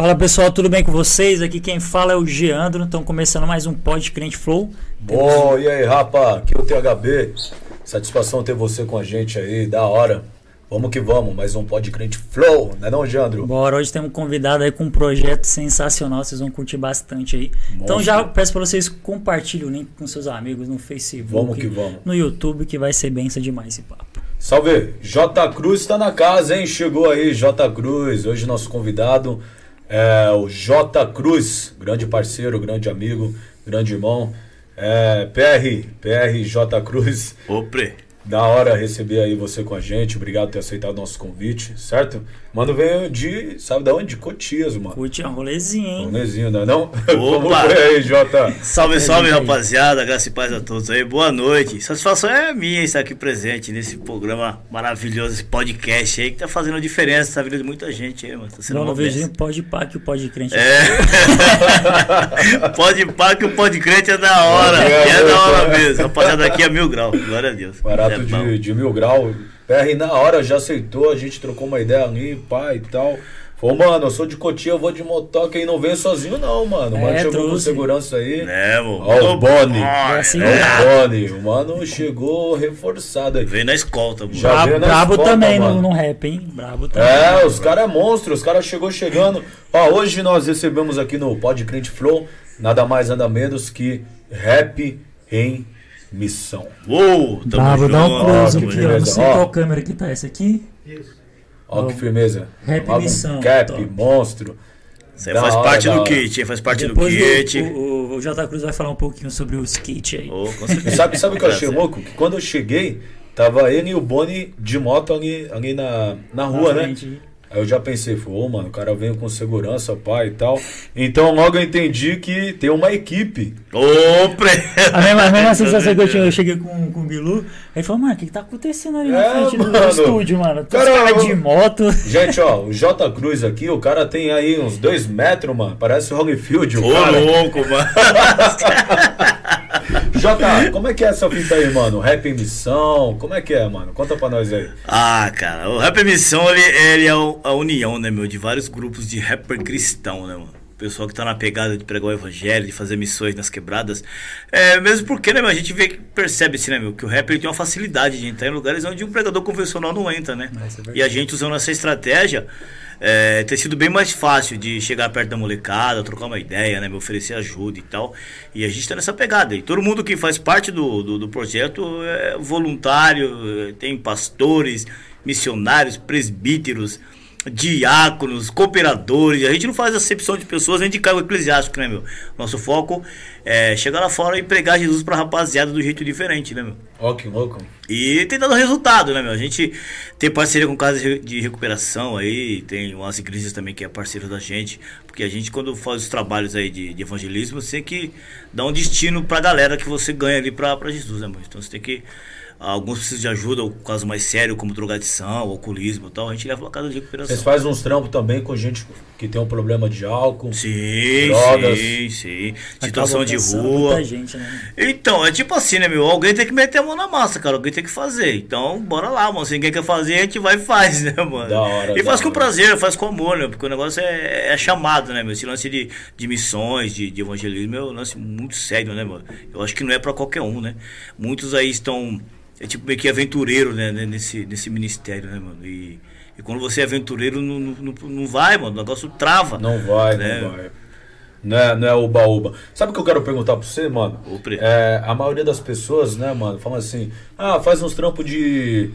Fala pessoal, tudo bem com vocês? Aqui quem fala é o Geandro, estão começando mais um Pod Crente Flow. Bom, e aí, rapa? Aqui é o THB. Satisfação ter você com a gente aí, da hora. Vamos que vamos, mais um Pod Crente Flow, não é não, Geandro? Bora, hoje temos um convidado aí com um projeto sensacional, vocês vão curtir bastante aí. Monstro. Então já peço para vocês compartilhem o link com seus amigos no Facebook, Vamos que vamos. no YouTube, que vai ser benção demais esse papo. Salve! J Cruz está na casa, hein? Chegou aí, J Cruz. Hoje nosso convidado é o J Cruz, grande parceiro, grande amigo, grande irmão. É, PR, PR J Cruz. Opre. Da hora receber aí você com a gente. Obrigado por ter aceitado o nosso convite, certo? Mano, veio de, sabe da onde? De Cotias, mano. Curte um rolezinho, hein? Rolezinho, não é não? Como Opa! foi aí, Jota? Salve, salve, aí. rapaziada. Graça e paz a todos aí. Boa noite. Satisfação é minha estar aqui presente nesse programa maravilhoso, esse podcast aí que tá fazendo a diferença na vida de muita gente aí, mano. Tá sendo Não, uma benção. pode pá que o pode crente. É. pode pá que o pode crente é da hora. É, É, é, da hora é. mesmo. Rapaziada, aqui é mil grau. Glória a Deus. Barato É de, de mil grau. PR na hora já aceitou, a gente trocou uma ideia ali, pai e tal. Falou, mano, eu sou de Cotia, eu vou de motoca e não venho sozinho não, mano. O mano É, chegou com trouxe. segurança aí. É, mano. Ó, o Boni. Ó, É assim, Ó, o Boni. O mano chegou reforçado aí. Veio na escolta, mano. Já na brabo escolta, também mano. no, no rap, hein? Brabo também. É, os caras é monstro, os caras chegou chegando. Ó, hoje nós recebemos aqui no Pod Crente Flow nada mais nada menos que rap em missão. Uou, tamo Brabo, dá um junto, close que aqui, ó. Não sei Ó. qual câmera que tá essa aqui. Ó, que firmeza. Rap Logo um missão, Cap, top. monstro. Isso Da faz hora, parte do hora. kit, faz parte Depois do kit. o, o, o J Cruz vai falar um pouquinho sobre o skate aí. Oh, sabe, sabe o que eu achei louco? Que quando eu cheguei, tava ele e o Boni de moto ali, ali na, na rua, Na né? Frente. Aí eu já pensei, falei, ô mano, o cara veio com segurança, pai e tal. Então logo eu entendi que tem uma equipe. Ô, pre... A mesma, a mesma sensação que eu, tinha, eu cheguei com, com o Bilu, aí falou, mano, o que, que tá acontecendo ali na É, frente do mano. estúdio, mano? Uns Cara, caras eu- de moto. Gente, ó, o J Cruz aqui, o cara tem aí uns dois metros, mano. Parece o Holyfield, o Ô, cara. louco, mano. J, como é que é essa fita aí, mano? Rap em missão? Como é que é, mano? Conta pra nós aí. Ah, cara, o Rap Missão, ele, ele é a união, né, meu, de vários grupos de rapper cristão, né, mano? Pessoal que tá na pegada de pregar o evangelho, de fazer missões nas quebradas. É, mesmo porque, né, meu, a gente vê que percebe assim, né, meu, que o rapper ele tem uma facilidade de entrar em lugares onde um pregador convencional não entra, né? É verdade. E a gente usando essa estratégia, é, tem sido bem mais fácil de chegar perto da molecada, trocar uma ideia, né, me oferecer ajuda e tal. E a gente tá nessa pegada. E todo mundo que faz parte do, do, do projeto é voluntário, é, tem pastores, missionários, presbíteros, diáconos, cooperadores. A gente não faz acepção de pessoas nem de cargo eclesiástico, né, meu? Nosso foco é chegar lá fora e pregar Jesus pra rapaziada do jeito diferente, né, meu? Ó, que louco. E tem dado resultado, né, meu? A gente tem parceria com casas de recuperação aí, tem umas igrejas também que é parceiro da gente, porque a gente, quando faz os trabalhos aí de, de evangelismo, você tem que dar um destino pra galera que você ganha ali pra, pra Jesus, né, meu? Então você tem que. Alguns precisam de ajuda, ou caso mais sério, como drogadição, alcoolismo e tal, a gente leva pra casa de recuperação. Vocês fazem uns trampos também com gente que tem um problema de álcool. Sim, Drogas. sim, sim. Situação de rua. Muita gente, né? Então, é tipo assim, né, meu? Alguém tem que meter a mão na massa, cara. Alguém tem que fazer. Então, bora lá, mano. Se ninguém quer fazer, a gente vai e faz, né, mano? Da hora, e da faz com hora. prazer, faz com amor, né? Porque o negócio é, é chamado, né, meu? Esse lance de, de missões, de, de evangelismo é um lance muito sério, né, mano? Eu acho que não é pra qualquer um, né? Muitos aí estão, é tipo meio que aventureiro, né, né, nesse, nesse ministério, né, mano? E, e quando você é aventureiro, não, não, não- vai, mano. O negócio trava. Não vai, né? não vai. Não é, não é uba-uba. Sabe o que eu quero perguntar pra você, mano? É, a maioria das pessoas, né, mano, falam assim: ah, faz uns trampos de.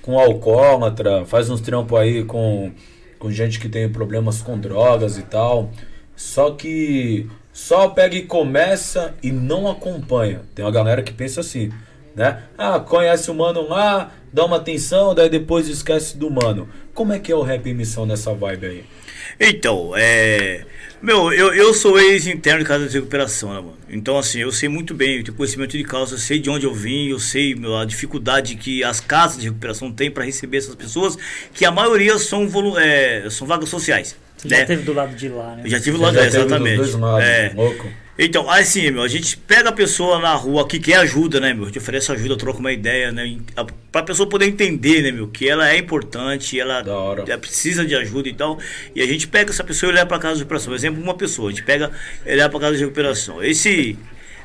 com alcoólatra, faz uns trampos aí com, com gente que tem problemas com drogas e tal. Só que só pega e começa e não acompanha. Tem uma galera que pensa assim, né? Ah, conhece o mano lá, dá uma atenção, daí depois esquece do mano. Como é que é o rap em missão nessa vibe aí? Então, é. Meu, eu, eu sou ex-interno de casa de recuperação, né, mano? Então, assim, eu sei muito bem, eu tenho conhecimento de causa, eu sei de onde eu vim, eu sei meu, a dificuldade que as casas de recuperação têm para receber essas pessoas, que a maioria são, volu é, são vagas sociais. Você né? já teve do lado de lá, né? Eu já tive lá já atrás, teve dos exatamente. dois lados, É. louco. Então, assim, meu, a gente pega a pessoa na rua que quer ajuda, né, meu? A gente oferece ajuda, troca uma ideia, né? A- Pra pessoa poder entender, né, meu, que ela é importante, ela, ela precisa de ajuda e tal. E a gente pega essa pessoa e leva pra casa de recuperação. Por exemplo, uma pessoa, a gente pega e leva pra casa de recuperação. Esse,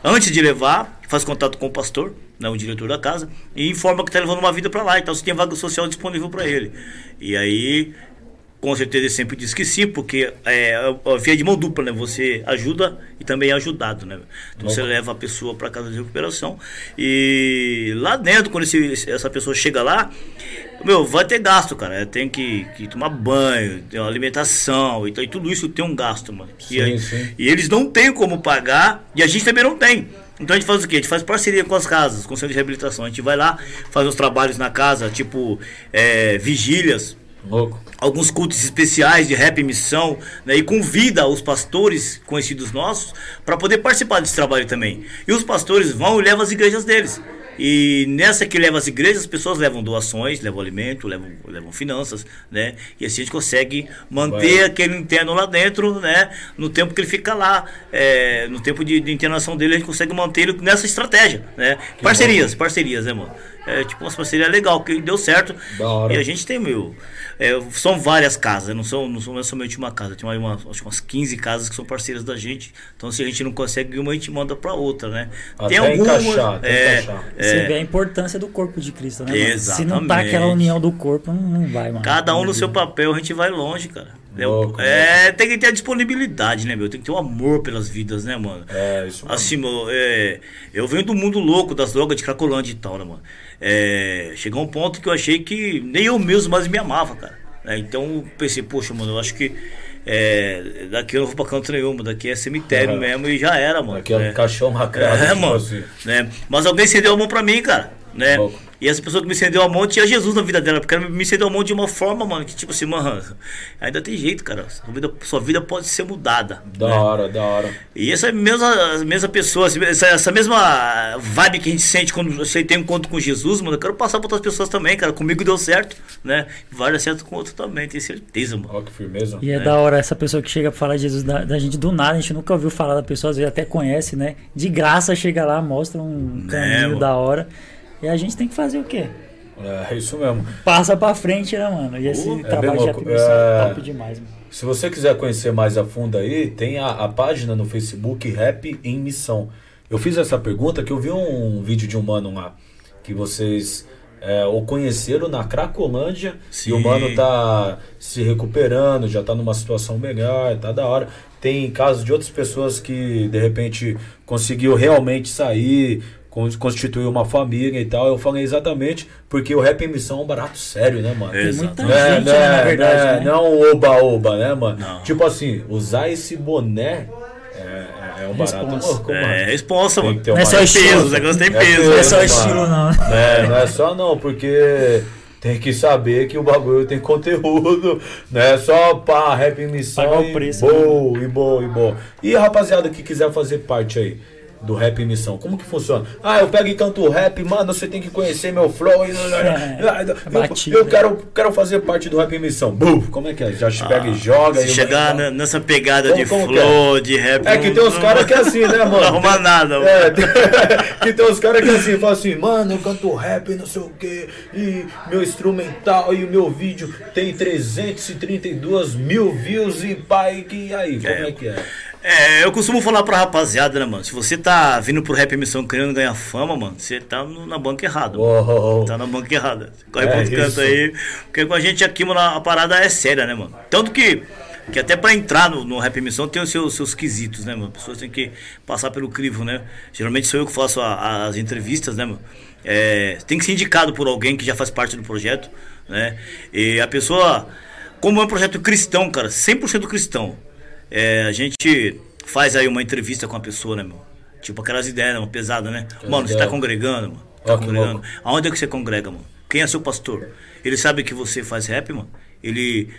antes de levar, faz contato com o pastor, né, o diretor da casa, e informa que tá levando uma vida pra lá. Então, se tem vaga social disponível pra ele. E aí, com certeza sempre diz que sim, porque é a via de mão dupla, né? Você ajuda e também é ajudado, né? Então você leva a pessoa para casa de recuperação e lá dentro, quando esse- essa pessoa chega lá, meu, vai ter gasto, cara. Tem que, que tomar banho, tem uma alimentação, então, e tudo isso tem um gasto, mano. Sim, e, aí- sim. e eles não têm como pagar e a gente também não tem. Então a gente faz o quê? A gente faz parceria com as casas, com o centro de reabilitação. A gente vai lá, faz uns trabalhos na casa, tipo é, vigílias, Louco. alguns cultos especiais de rap e missão, né, e convida os pastores conhecidos nossos para poder participar desse trabalho também. E os pastores vão e levam as igrejas deles. E nessa que leva as igrejas, as pessoas levam doações, levam alimento, levam, levam finanças, né? E assim a gente consegue manter Vai. aquele interno lá dentro, né? No tempo que ele fica lá, é, no tempo de, de internação dele, a gente consegue manter ele nessa estratégia, né? parcerias, parcerias, né, mano? É tipo uma parceria legal, que deu certo. Da hora. E a gente tem, meu. é, são várias casas, não são, não são é somente uma casa. Tem uma, uma- acho que umas 15 casas que são parceiras da gente. Então, se a gente não consegue uma, a gente manda pra outra, né? Até encaixar, até é, encaixar. Você é, vê a importância do corpo de Cristo, né? mano? Se não tá Exatamente. aquela união do corpo, não, não vai, mano. Cada um no seu papel, a gente vai longe, cara. É, Louco, é, tem que ter a disponibilidade, né, meu? Tem que ter o amor pelas vidas, né, mano? É, isso mesmo. Assim, meu, é, eu venho do mundo louco das drogas de Cracolândia e tal, né, mano? É, chegou um ponto que eu achei que nem eu mesmo mais me amava, cara. né? Então eu pensei, poxa, mano, eu acho que é, daqui eu não vou pra canto nenhum, daqui é cemitério mesmo e já era, mano. Aqui é um né? caixão macrado. É, tipo mano. assim. Né? Mas alguém estendeu a mão pra mim, cara. Né? E essa pessoa que me estendeu a mão tinha Jesus na vida dela, porque ela me estendeu a mão de uma forma, mano, que tipo assim, mano, ainda tem jeito, cara. Sua vida, sua vida pode ser mudada. Da né? hora, da hora. E essa mesma, mesma pessoa, essa, essa mesma vibe que a gente sente quando você tem um encontro com Jesus, mano, eu quero passar pra outras pessoas também, cara. Comigo deu certo, né? Vai dar certo com outro também, tenho certeza, mano. Ó, que firmeza. E é, da hora essa pessoa que chega pra falar de Jesus da, da gente do nada, a gente nunca ouviu falar da pessoa, às vezes até conhece, né? De graça chega lá, mostra um caminho mano. da hora. E a gente tem que fazer o quê? É isso mesmo. Passa pra frente, né, mano? E esse Uh, é trabalho bem de admissão é É. top demais, mano. Se você quiser conhecer mais a fundo aí, tem a, a página no Facebook Rap em Missão. Eu fiz essa pergunta que eu vi um vídeo de um mano lá que vocês é, o conheceram na Cracolândia Sim. e o mano tá se recuperando, já tá numa situação melhor, tá da hora. Tem casos de outras pessoas que de repente conseguiu realmente sair, constituir uma família e tal. Eu falei exatamente porque o Rap em Missão é um barato sério, né, mano? Exato. muita Não é, gente, né, é, na verdade, não é, né? não oba-oba, né, mano? Não. Tipo assim, usar esse boné é, é- é um barato Responsa. louco, mano. É, responsa, Tem mano. Não é só estilo, Peso, o negócio tem peso. Não é só estilo, não. É, não é só não, porque tem que saber que o bagulho tem conteúdo, não é só pá, rap em missão Pagar o e preço, né? boa, e boa, e boa. E a rapaziada que quiser fazer parte aí do rap em missão, como que funciona? Ah, eu pego e canto rap, mano, você tem que conhecer meu flow. É, eu, eu quero, quero fazer parte do rap em missão. Bum, como é que é? Já se pega e joga. Se e chegar na- nessa pegada Como- de como que flow, de rap. É que tem uns caras que é assim, né, mano? Não arruma nada, mano. É, tem, que tem uns caras que é assim, falam assim, mano, eu canto rap, não sei o que, e meu instrumental e o meu vídeo tem 332 mil views e pai, que aí, como é, que é? É, eu costumo falar pra rapaziada, né, mano? Se você tá vindo pro rap missão querendo ganhar fama, mano, você tá no- na banca errada. mano. Tá na banca errada. Corre É pro outro canto aí. Porque com a gente aqui, mano, a parada é séria, né, mano? Tanto que, que até pra entrar no, no Rap Missão tem os seus, seus quesitos, né, mano? As pessoas têm que passar pelo crivo, né? Geralmente sou eu que faço a- as entrevistas, né, mano? É, tem que ser indicado por alguém que já faz parte do projeto, né? E a pessoa, como é um projeto cristão, cara, 100% cristão, é, a gente faz aí uma entrevista com a pessoa, né, meu? Tipo aquelas ideias, né, mano, pesada, né? mano, você tá congregando, mano? Tá congregando. Aonde é que você congrega, mano? Quem é seu pastor? Ele sabe que você faz rap, mano? Ele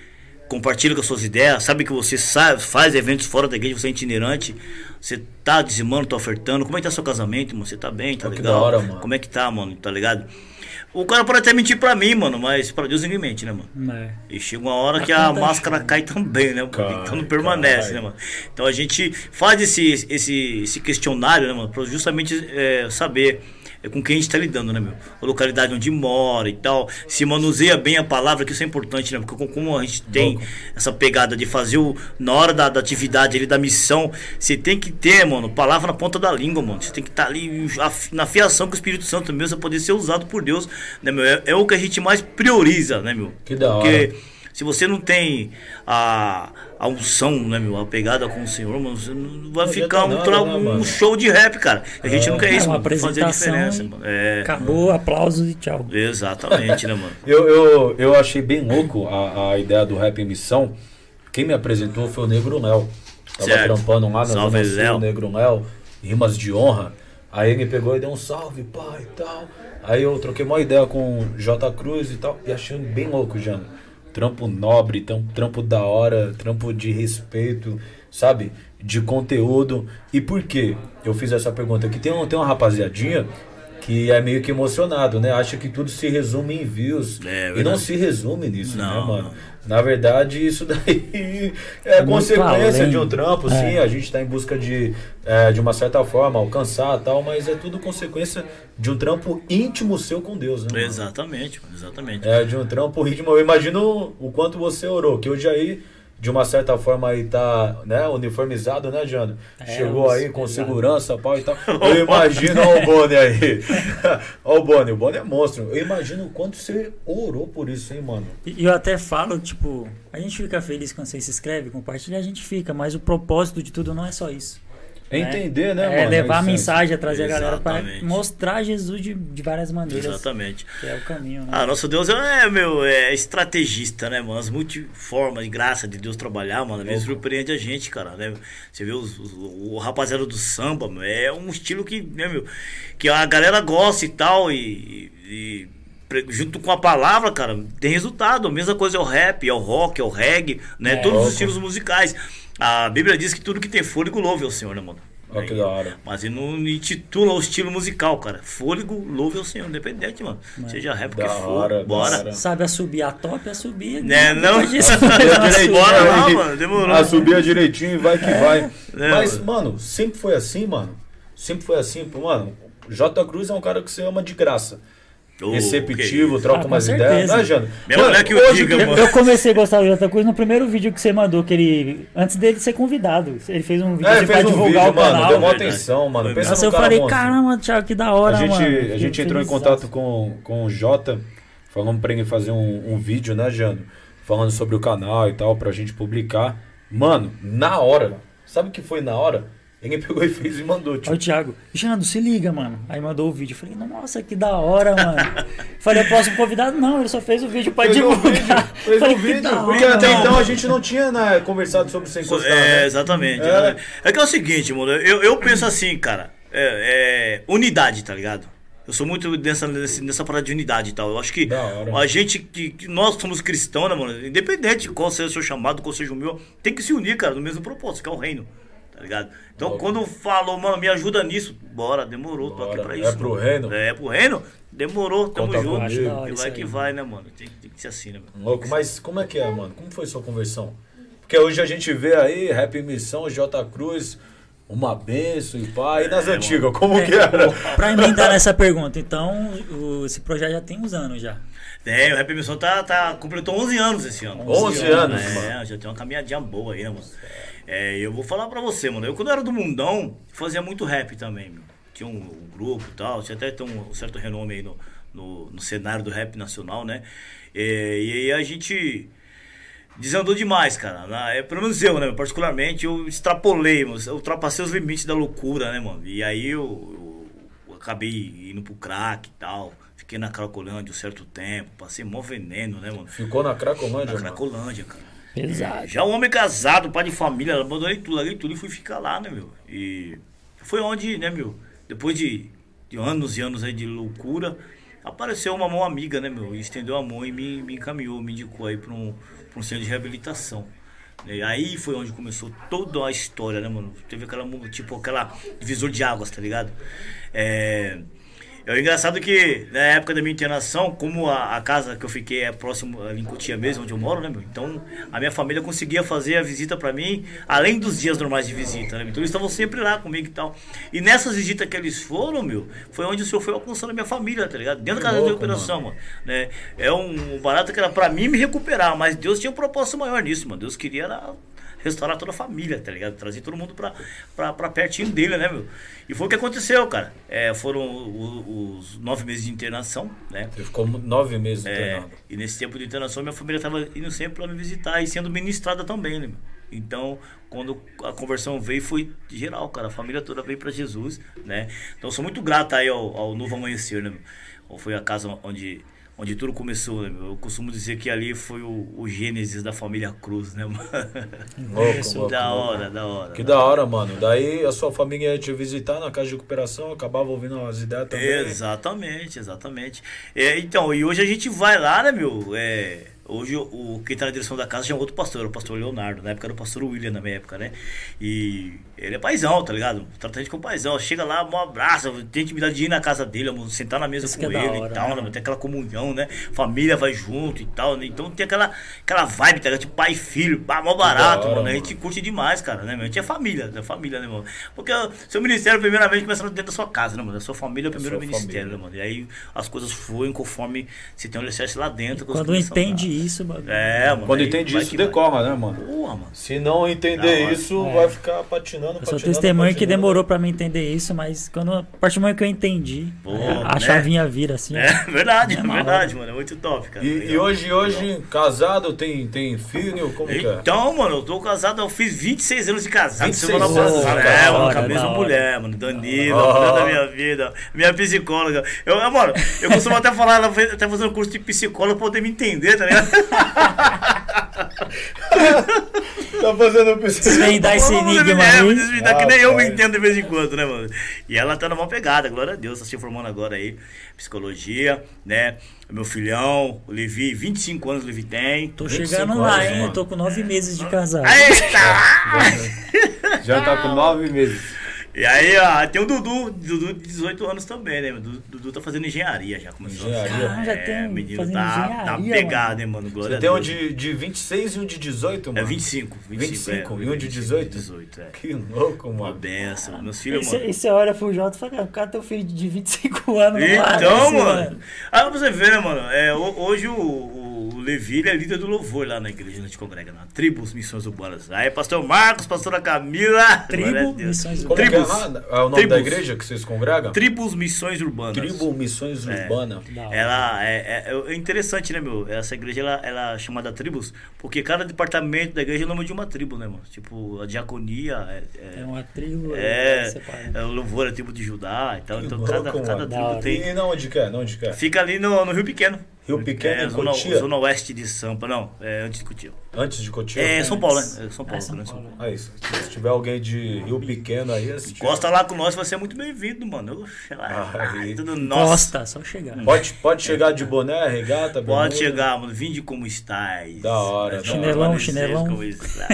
compartilha com as suas ideias, sabe que você sabe, faz eventos fora da igreja, você é itinerante, você tá dizimando, tá ofertando. Como é que tá seu casamento, mano? Você tá bem, tá Ó, legal? hora. Como é que tá, mano? Tá ligado? O cara pode até mentir pra mim, mano, mas pra Deus ninguém mente, né, mano? É. E chega uma hora que a Acontece. máscara cai também, né? mano? Cai, então não permanece, cai. né, mano? Então a gente faz esse, esse, esse questionário, né, mano? Pra justamente é, saber é, com quem a gente tá lidando, né, meu? A localidade onde mora e tal. Se manuseia bem a palavra, que isso é importante, né? Porque como a gente tem essa pegada de fazer o. Na hora da, da atividade ali, da missão, você tem que ter, mano, palavra na ponta da língua, mano. Você tem que estar ali af- na fiação com o Espírito Santo mesmo, pra poder ser usado por Deus, né, meu? É, é o que a gente mais prioriza, né, meu? Que da Porque hora. Se você não tem a, a unção, né, meu? A pegada com o Senhor, mano, você não vai Não ficar um, né, um mano? show de rap, cara. A gente não quer É isso, mano. Fazer diferença, mano. É, Acabou, aplausos e tchau. exatamente, né, mano? Eu, eu, eu achei bem louco a, a ideia do rap em missão. Quem me apresentou foi o Negro Léo. Tava Certo. trampando lá na Salve, Zona Negro Léo, rimas de honra. Aí ele pegou e deu um salve, pai e tal. Aí eu troquei uma ideia com o J Cruz e tal. E achei bem louco, Jano. Trampo nobre, trampo da hora, trampo de respeito, sabe? De conteúdo. E por quê? Eu fiz essa pergunta aqui. Tem, um, tem uma rapaziadinha que é meio que emocionado, né? Acha que tudo se resume em views. É, e não se resume nisso, né, Não, mano? não. Na verdade, isso daí é, É consequência além. de um trampo, sim. É. A gente tá em busca de, é, de uma certa forma, alcançar tal, mas é tudo consequência de um trampo íntimo seu com Deus, né? mano? Exatamente, mano, exatamente. É, de um trampo íntimo. Eu imagino o quanto você orou, que hoje aí, de uma certa forma, aí tá, né, uniformizado, né, Jano? É, Chegou aí com segurança, pau e tal. Eu imagino, ó o Boni aí. ó o Boni, o Boni é monstro. Eu imagino o quanto você orou por isso, hein, mano? E eu até falo, tipo, a gente fica feliz quando você se inscreve, compartilha, a gente fica, mas o propósito de tudo não é só isso. É entender, né, É mano? levar a essência. mensagem, é trazer a galera para Exatamente. mostrar Jesus de, de várias maneiras. Exatamente. Que é o caminho, né? Ah, nosso Deus é, meu, é estrategista, né, mano? As multiformas de graça de Deus trabalhar, mano, às vezes surpreende a gente, cara, né? Você vê os, os- o rapaziada do samba, meu, é um estilo que, né, meu, que a galera gosta e tal, e, e junto com a palavra, cara, tem resultado. A mesma coisa é o rap, é o rock, é o reggae, né? É, Todos os estilos musicais. A Bíblia diz que tudo que tem fôlego louve ao Senhor, né, mano? Ó, que da hora. Mas ele não intitula o estilo musical, cara. Fôlego, louve ao Senhor, independente, mano. Seja rap que for, hora, bora. hora. Sabe a subir a top, a subir. Né, não? Disso, Direitinho, Bora lá, mano, demorou. Direitinho e vai que vai. É, Mas, mano. mano, sempre foi assim, mano. Sempre foi assim, mano. J Cruz é um cara que você ama de graça. Ô, Receptivo, troca Ah, umas certeza. ideias, né, Jano? Minha mulher que o diga, Eu, mano. eu comecei a gostar do Jota Cruz no primeiro vídeo que você mandou, que ele. Antes dele ser convidado. Ele fez um vídeo É, assim pra fez um divulgar vídeo, o mano, canal. deu uma atenção, mano. Pensa Nossa, num eu cara falei, monstro. caramba, Thiago, que da hora, a gente, mano. a gente entrou em contato com, com o Jota, falamos pra ele fazer um, um vídeo, né, Jano? Falando sobre o canal e tal, pra gente publicar. Mano, na hora, sabe o que foi na hora? Ele pegou e fez e mandou, Aí o tipo, Thiago, Xando, se liga, mano. Aí mandou o vídeo. Eu falei, nossa, que da hora, mano. falei, o próximo convidado, não, ele só fez o vídeo pra fez um divulgar. vídeo, fez que vídeo, da porque hora, até mano. então a gente não tinha né, conversado sobre sem encostar, É, né? exatamente. É. É. que é o seguinte, mano. Eu, eu penso assim, cara. É, é, unidade, tá ligado? Eu sou muito nesse- nessa parada de unidade e tal. Eu acho que hora. a gente, que, que nós somos cristãos, né, mano? Independente de qual seja o seu chamado, qual seja o meu, tem que se unir, cara, no mesmo propósito, que é o reino. Tá ligado? Então, Óbvio. quando falou, mano, me ajuda nisso, bora, demorou, tô aqui Bora. pra É isso. pro mano. reino? É pro reino, demorou, tamo Conta junto. comigo. Da hora E vai aí, que vai, né, mano? Tem, tem que ser assim, né, mano? Louco, mas como é que é, mano? Como foi sua conversão? Porque hoje a gente vê aí, Rap Missão, J Cruz, uma benção e pá. E nas É, antigas, como É, que era? Pra emendar nessa pergunta, então, o- esse projeto já tem uns anos já. Tem, o Rap Missão tá, tá, completou 11 anos esse ano. 11 anos, É, mano. já tem uma caminhadinha boa aí, né, mano? É, eu vou falar pra você, mano. Eu, quando era do Mundão, fazia muito rap também, meu. Tinha um, um grupo e tal, tinha até tem um certo renome aí no, no, no cenário do rap nacional, né? É, e aí a gente desandou demais, cara. Na, é, pelo menos eu, né? Particularmente, eu extrapolei, mano. Eu ultrapassei os limites da loucura, né, mano? E aí eu, eu- acabei indo pro crack e tal. Fiquei na Cracolândia um certo tempo. Passei mó veneno, né, mano? Ficou na Na Cracolândia, mano. Cracolândia, cara. Pesado. Já um homem casado, pai de família, abandonei tudo, larguei tudo e fui ficar lá, né, meu? E foi onde, né, meu? Depois de, de anos e anos aí de loucura, apareceu uma mão amiga, né, meu? E estendeu a mão e me, me encaminhou, me indicou aí pra um, pra um centro de reabilitação. E aí foi onde começou toda a história, né, mano? Teve aquela, tipo, aquela divisor de águas, tá ligado? É, É engraçado que na época da minha internação, como a, a casa que eu fiquei é próximo em Cotia mesmo, onde eu moro, né, meu? Então a minha família conseguia fazer a visita pra mim, além dos dias normais de visita, né? Então eles estavam sempre lá comigo e tal. E nessas visitas que eles foram, meu, foi onde o senhor foi alcançando a minha família, tá ligado? Dentro da casa de recuperação, mano. Né? É um barato que era pra mim me recuperar, mas Deus tinha um propósito maior nisso, mano. Deus queria era restaurar toda a família, tá ligado? Trazer todo mundo pra, pra, pra pertinho dele, né, meu? E foi o que aconteceu, cara. É, foram o- os nove meses de internação, né? Você ficou nove meses É, internado. e nesse tempo de internação, minha família estava indo sempre para me visitar e sendo ministrada também, né? meu? Então, quando a conversão veio, foi geral, cara. A família toda veio para Jesus, né? Então, eu sou muito grato aí ao, ao Novo Amanhecer, né? meu? Foi a casa onde, onde tudo começou, né? Eu costumo dizer que ali foi o, o gênesis da família Cruz, né, mano? Louco, louco, da louco. hora, da hora. Que da hora, mano. Daí a sua família ia te visitar na casa de recuperação, acabava ouvindo umas ideias também. Exatamente, exatamente. É, então, e hoje a gente vai lá, né, meu? É, hoje o, quem tá na direção da casa já é outro pastor, é o pastor Leonardo. Na época era o pastor William, na minha época, né? E ele é paizão, tá ligado? Trata a gente como paizão. Chega lá, um abraço, tem intimidade de ir na casa dele, sentar na mesa Isso com é ele hora, e tal, né, né? mano? Tem aquela comunhão, né? Família vai junto e tal, né? Então tem aquela, aquela vibe, tá ligado? Tipo pai e filho, bah, mó barato, hora, mano. A mano. gente curte demais, cara, né, meu? A gente é família, é família, né, mano? Porque o seu ministério, primeiramente, começa dentro da sua casa, né, mano? A sua família é o primeiro ministério, família. né, mano? E aí as coisas fluem conforme você tem um alicerce lá dentro. Quando a entende. Isso, bagulho. É, mano. Quando aí entende isso, que decola, né, mano? Porra, mano. Se não entender hora. isso, É. vai ficar patinando, Eu sou patinando. testemunho que patinando. demorou pra me entender isso, mas quando, a partir do momento que eu entendi, Pô, é, a né? chavinha vira assim. É verdade, é É verdade, mano. É muito top, cara. E, e hoje, hoje, casado, tem, tem filho? Como que é? Então, mano, eu tô casado, eu fiz 26 anos de casado 26 semana anos, passada. É, mano, com a mesma mulher, mano. Danila, Oh. mulher da minha vida. Minha psicóloga. Eu, mano, eu costumo até falar, ela fez- até fazendo curso de psicóloga pra poder me entender, tá ligado? Tá fazendo pesquisa. Desvendar esse enigma aí. desvendar, que nem eu me entendo de vez em quando, né, mano? E ela tá numa pegada, glória a Deus, tá se formando agora aí, psicologia, né? Meu filhão, o Levi, 25 anos o Levi tem. Tô 25 chegando lá, anos, hein? mano. Eu tô com nove meses de casado. Eita! Já tá com nove meses. E aí, ó, tem o Dudu, Dudu de 18 anos também, né? O Dudu, Dudu tá fazendo engenharia já. Começou Engenharia. Ah, já tem é, um menino fazendo tá, engenharia, tá pegado, hein, mano? Glória Você a tem um de, de 26 e um de 18, mano? É 25. 25, 25, é, e um de 18? 18, é. Que louco, Uma mano. benção. Meus E filhos, mano. e você olha pro Jota e fala, cara, cadê teu filho de 25 anos? Então, parece, mano. Aí pra você ver, né, mano? É, ho- hoje o, o Levi ele é líder do louvor lá na igreja onde a gente congrega, na Tribos Missões Urbanas. Aí, pastor Marcos, pastora Camila. Tribo. Missões Como Urbanas. que é Tribos. lá? É o nome da Tribos. igreja que vocês congregam? Tribos Missões Urbanas. Tribo Missões Urbanas. Da hora. Ela é, é- é interessante, né, meu? Essa igreja ela, ela é chamada tribos, porque cada departamento da igreja é o nome de uma tribo, né, mano? Tipo, a diaconia é. É é, uma tribo. é, é o louvor é a tribo de Judá e tal. Então cada, cada. Da tribo tem. E não onde quer? Não onde quer? Fica ali no, no Rio Pequeno. Rio Pequeno, é, em zona, Cotia? zona oeste de Sampa, não, é antes de Cotia. Antes de Cotia? É, São Paulo, né? É São É, Paulo, São né? Paulo. Aí, se se tiver alguém de Rio Pequeno aí, assistir. Costa lá com nós, vai ser muito bem-vindo, mano. Oxe, lá, Ai. tudo nosso. Costa, só chegar. Pode, pode chegar de boné, regata, Pode chegar, mano. Vinde como estás. Da hora, Chinelão, hora. chinelão.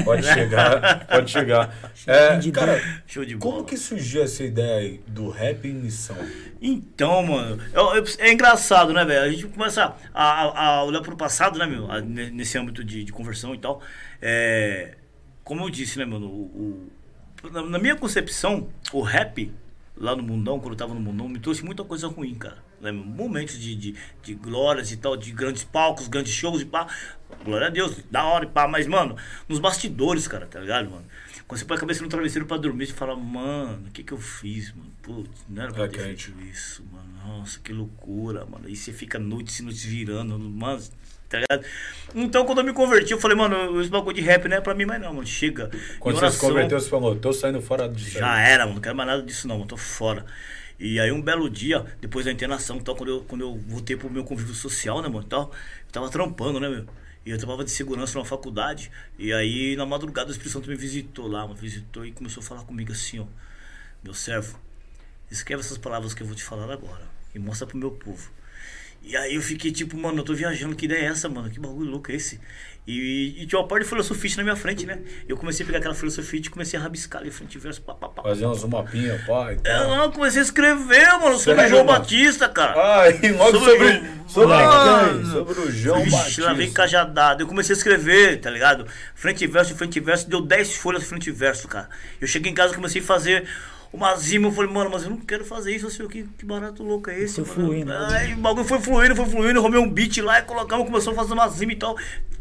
Pode chegar, pode chegar. É, cara, Show de bola. como que surgiu essa ideia aí do rap em missão? Então, mano, eu- eu- é engraçado, né, velho? A gente começa a, a- a olhar pro passado, né, meu? Nesse âmbito de, de conversão e tal. É, como eu disse, né, mano? O, o- na, na minha concepção, o rap, lá no mundão, quando eu tava no mundão, me trouxe muita coisa ruim, cara. Né? Momentos de, de, de glórias e tal, de grandes palcos, grandes shows e pá. Glória a Deus, da hora e pá. Mas, mano, nos bastidores, cara, tá ligado, mano? Quando você põe a cabeça no travesseiro pra dormir, você fala, mano, o que que eu fiz, mano? Putz, não era pra É ter quente. feito isso, mano. Nossa, que loucura, mano. Aí você fica noites e noites virando, mano, tá ligado? Então, quando eu me converti, eu falei, mano, esse bagulho de rap não é pra mim mais não, mano. Chega. Quando Em você se oração, converteu, você falou, tô saindo fora disso Já era, mano. Não quero mais nada disso não, mano. Tô fora. E aí um belo dia, depois da internação, tal, quando eu, quando eu voltei pro meu convívio social, né, mano, tal, eu tava trampando, né, meu? E eu trabalhava de segurança na faculdade. E aí, na madrugada, o Espírito Santo me visitou lá, me visitou e começou a falar comigo assim, ó. Meu servo, escreve essas palavras que eu vou te falar agora. E mostra pro meu povo. E aí eu fiquei tipo, mano, eu tô viajando, que ideia é essa, mano? Que bagulho louco é esse? E, e tinha uma parte de filosofia na minha frente, né? Eu comecei a pegar aquela filosofia e comecei a rabiscar ali, frente e verso, pá, pá, pá. Fazer uns mapinha, pá. E É, tal. não, eu comecei a escrever, mano, sobre Sério, João mano? Batista, cara. Ai, logo Sobre sobre, o- sobre, Mano. sobre o João Vixe, Batista. lá vem cajadado. Eu comecei a escrever, tá ligado? Frente e verso, frente e verso, deu 10 folhas frente e verso, cara. Eu cheguei em casa e comecei a fazer uma zima. Eu falei, mano, mas eu não quero fazer isso, assim, que, que barato louco é esse? Foi mano? fluindo, né? Aí o bagulho foi fluindo, foi fluindo. Arrumei um beat lá e colocamos, começou a fazer uma zima e tal.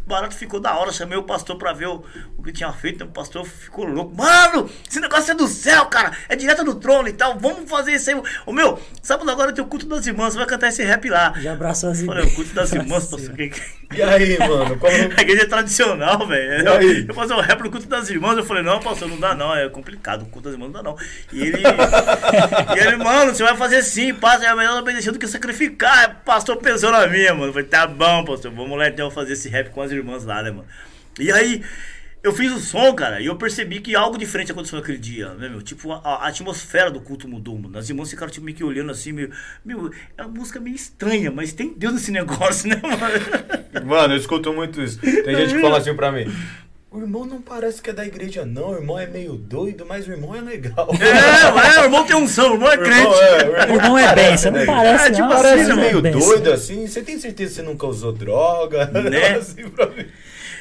O barato ficou da hora. Chamei o pastor pra ver o, o que tinha feito. O pastor ficou louco. Mano, esse negócio é do céu, cara. É direto do trono e tal. Vamos fazer isso aí. Ô meu, sábado agora tem o culto das irmãs. Você vai cantar esse rap lá. Já abraçou as Eu Falei, o culto das irmãs, pastor. que- E aí, mano? Como... a igreja é tradicional, velho. Eu, eu fazer um rap no culto das irmãs, eu falei, não, pastor, não dá não, é complicado, o culto das irmãs não dá não. E ele, e ele, mano, você vai fazer sim, passa, é melhor obedecer do que sacrificar. Pastor pensou na minha, mano. Eu falei, tá bom, pastor, vamos lá então fazer esse rap com as irmãs lá, né, mano. E aí, eu fiz o som, cara, e eu percebi que algo diferente aconteceu naquele dia, né, meu? Tipo, a, a atmosfera do culto mudou, mano. As irmãs ficaram tipo, meio que olhando assim, meio. Meu, é uma música meio estranha, mas tem Deus nesse negócio, né, mano? Mano, eu escuto muito isso. Tem gente que fala assim pra mim. O irmão não parece que é da igreja, não. O irmão é meio doido, mas o irmão é legal. É, é, o irmão tem unção, o irmão é O crente. irmão é, o irmão é bem, você não parece, É, tipo, não. Parece você não é meio bem, doido assim. Você tem certeza que você nunca usou droga? Né? Assim pra mim.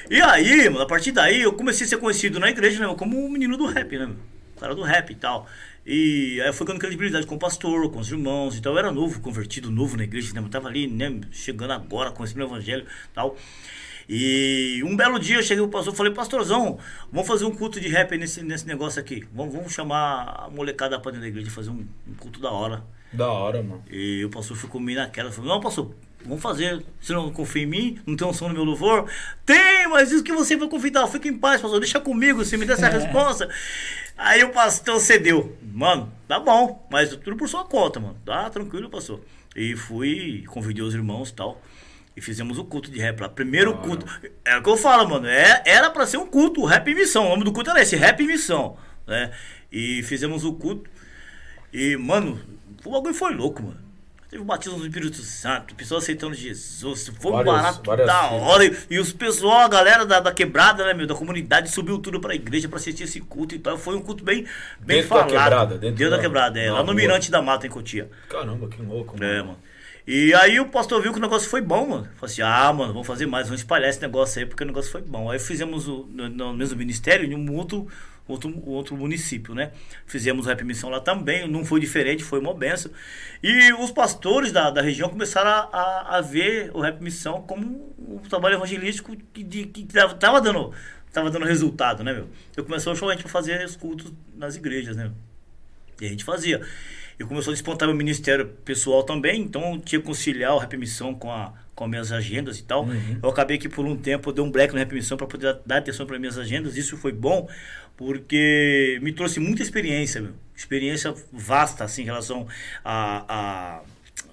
E aí, mano, a partir daí eu comecei a ser conhecido na igreja, né, como o menino do rap, né, o cara do rap e tal. E aí eu fui ganhando credibilidade com o pastor, com os irmãos e tal. Eu era novo, convertido, novo na igreja, né? Eu tava ali, né, chegando agora, conhecendo o evangelho e tal. E um belo dia eu cheguei pro pastor e falei, pastorzão, vamos fazer um culto de rap nesse, nesse negócio aqui. Vamos, vamos chamar a molecada pra dentro da igreja fazer um, um culto da hora. Da hora, mano. E o pastor ficou meio naquela. Falou, não, pastor, vamos fazer. Você não confia em mim? Não tem um som no meu louvor? Tem, mas isso que você vai convidar. Fica em paz, pastor. Deixa comigo, você me dá essa resposta. Aí o pastor cedeu. Mano, tá bom, mas tudo por sua conta, mano. Tá tranquilo, pastor. E fui, convidei os irmãos e tal. E fizemos o culto de rap lá. Primeiro Da hora. culto. É o que eu falo, mano. É, era pra ser um culto, rap em missão. O nome do culto era esse, rap em missão. Né? E fizemos o culto. E, mano, o bagulho foi louco, mano. Teve o batismo do Espírito Santo, pessoas aceitando Jesus. Foi um Várias- barato várias da hora. E, e os pessoal, a galera da, da quebrada, né, meu, da comunidade, subiu tudo pra igreja pra assistir esse culto e tal. Foi um culto bem, bem Dentro da falado. quebrada, dentro dentro da, da- quebrada, é. Lá no. Mirante da Mata, em Cotia. Caramba, que louco, mano. É, mano. E aí o pastor viu que o negócio foi bom, mano. Falou assim, ah, mano, vamos fazer mais, vamos espalhar esse negócio aí, porque o negócio foi bom. Aí fizemos o, no, mesmo ministério, em um outro, outro, outro município, né? Fizemos Rap Missão lá também, não foi diferente, foi uma benção. E os pastores da, da região começaram a, a, a ver o Rap Missão como um trabalho evangelístico que, de, que tava, dando, tava dando resultado, né, meu? Eu comecei a a gente pra fazer os cultos nas igrejas, né? E a gente fazia. Eu começou a despontar meu ministério pessoal também, então eu tinha que conciliar o Rap Missão com, a, com as minhas agendas e tal. Eu acabei que por um tempo eu dei um break no Rap Missão para poder dar atenção para minhas agendas. Isso foi bom porque me trouxe muita experiência, meu. Experiência vasta, assim, em relação a. a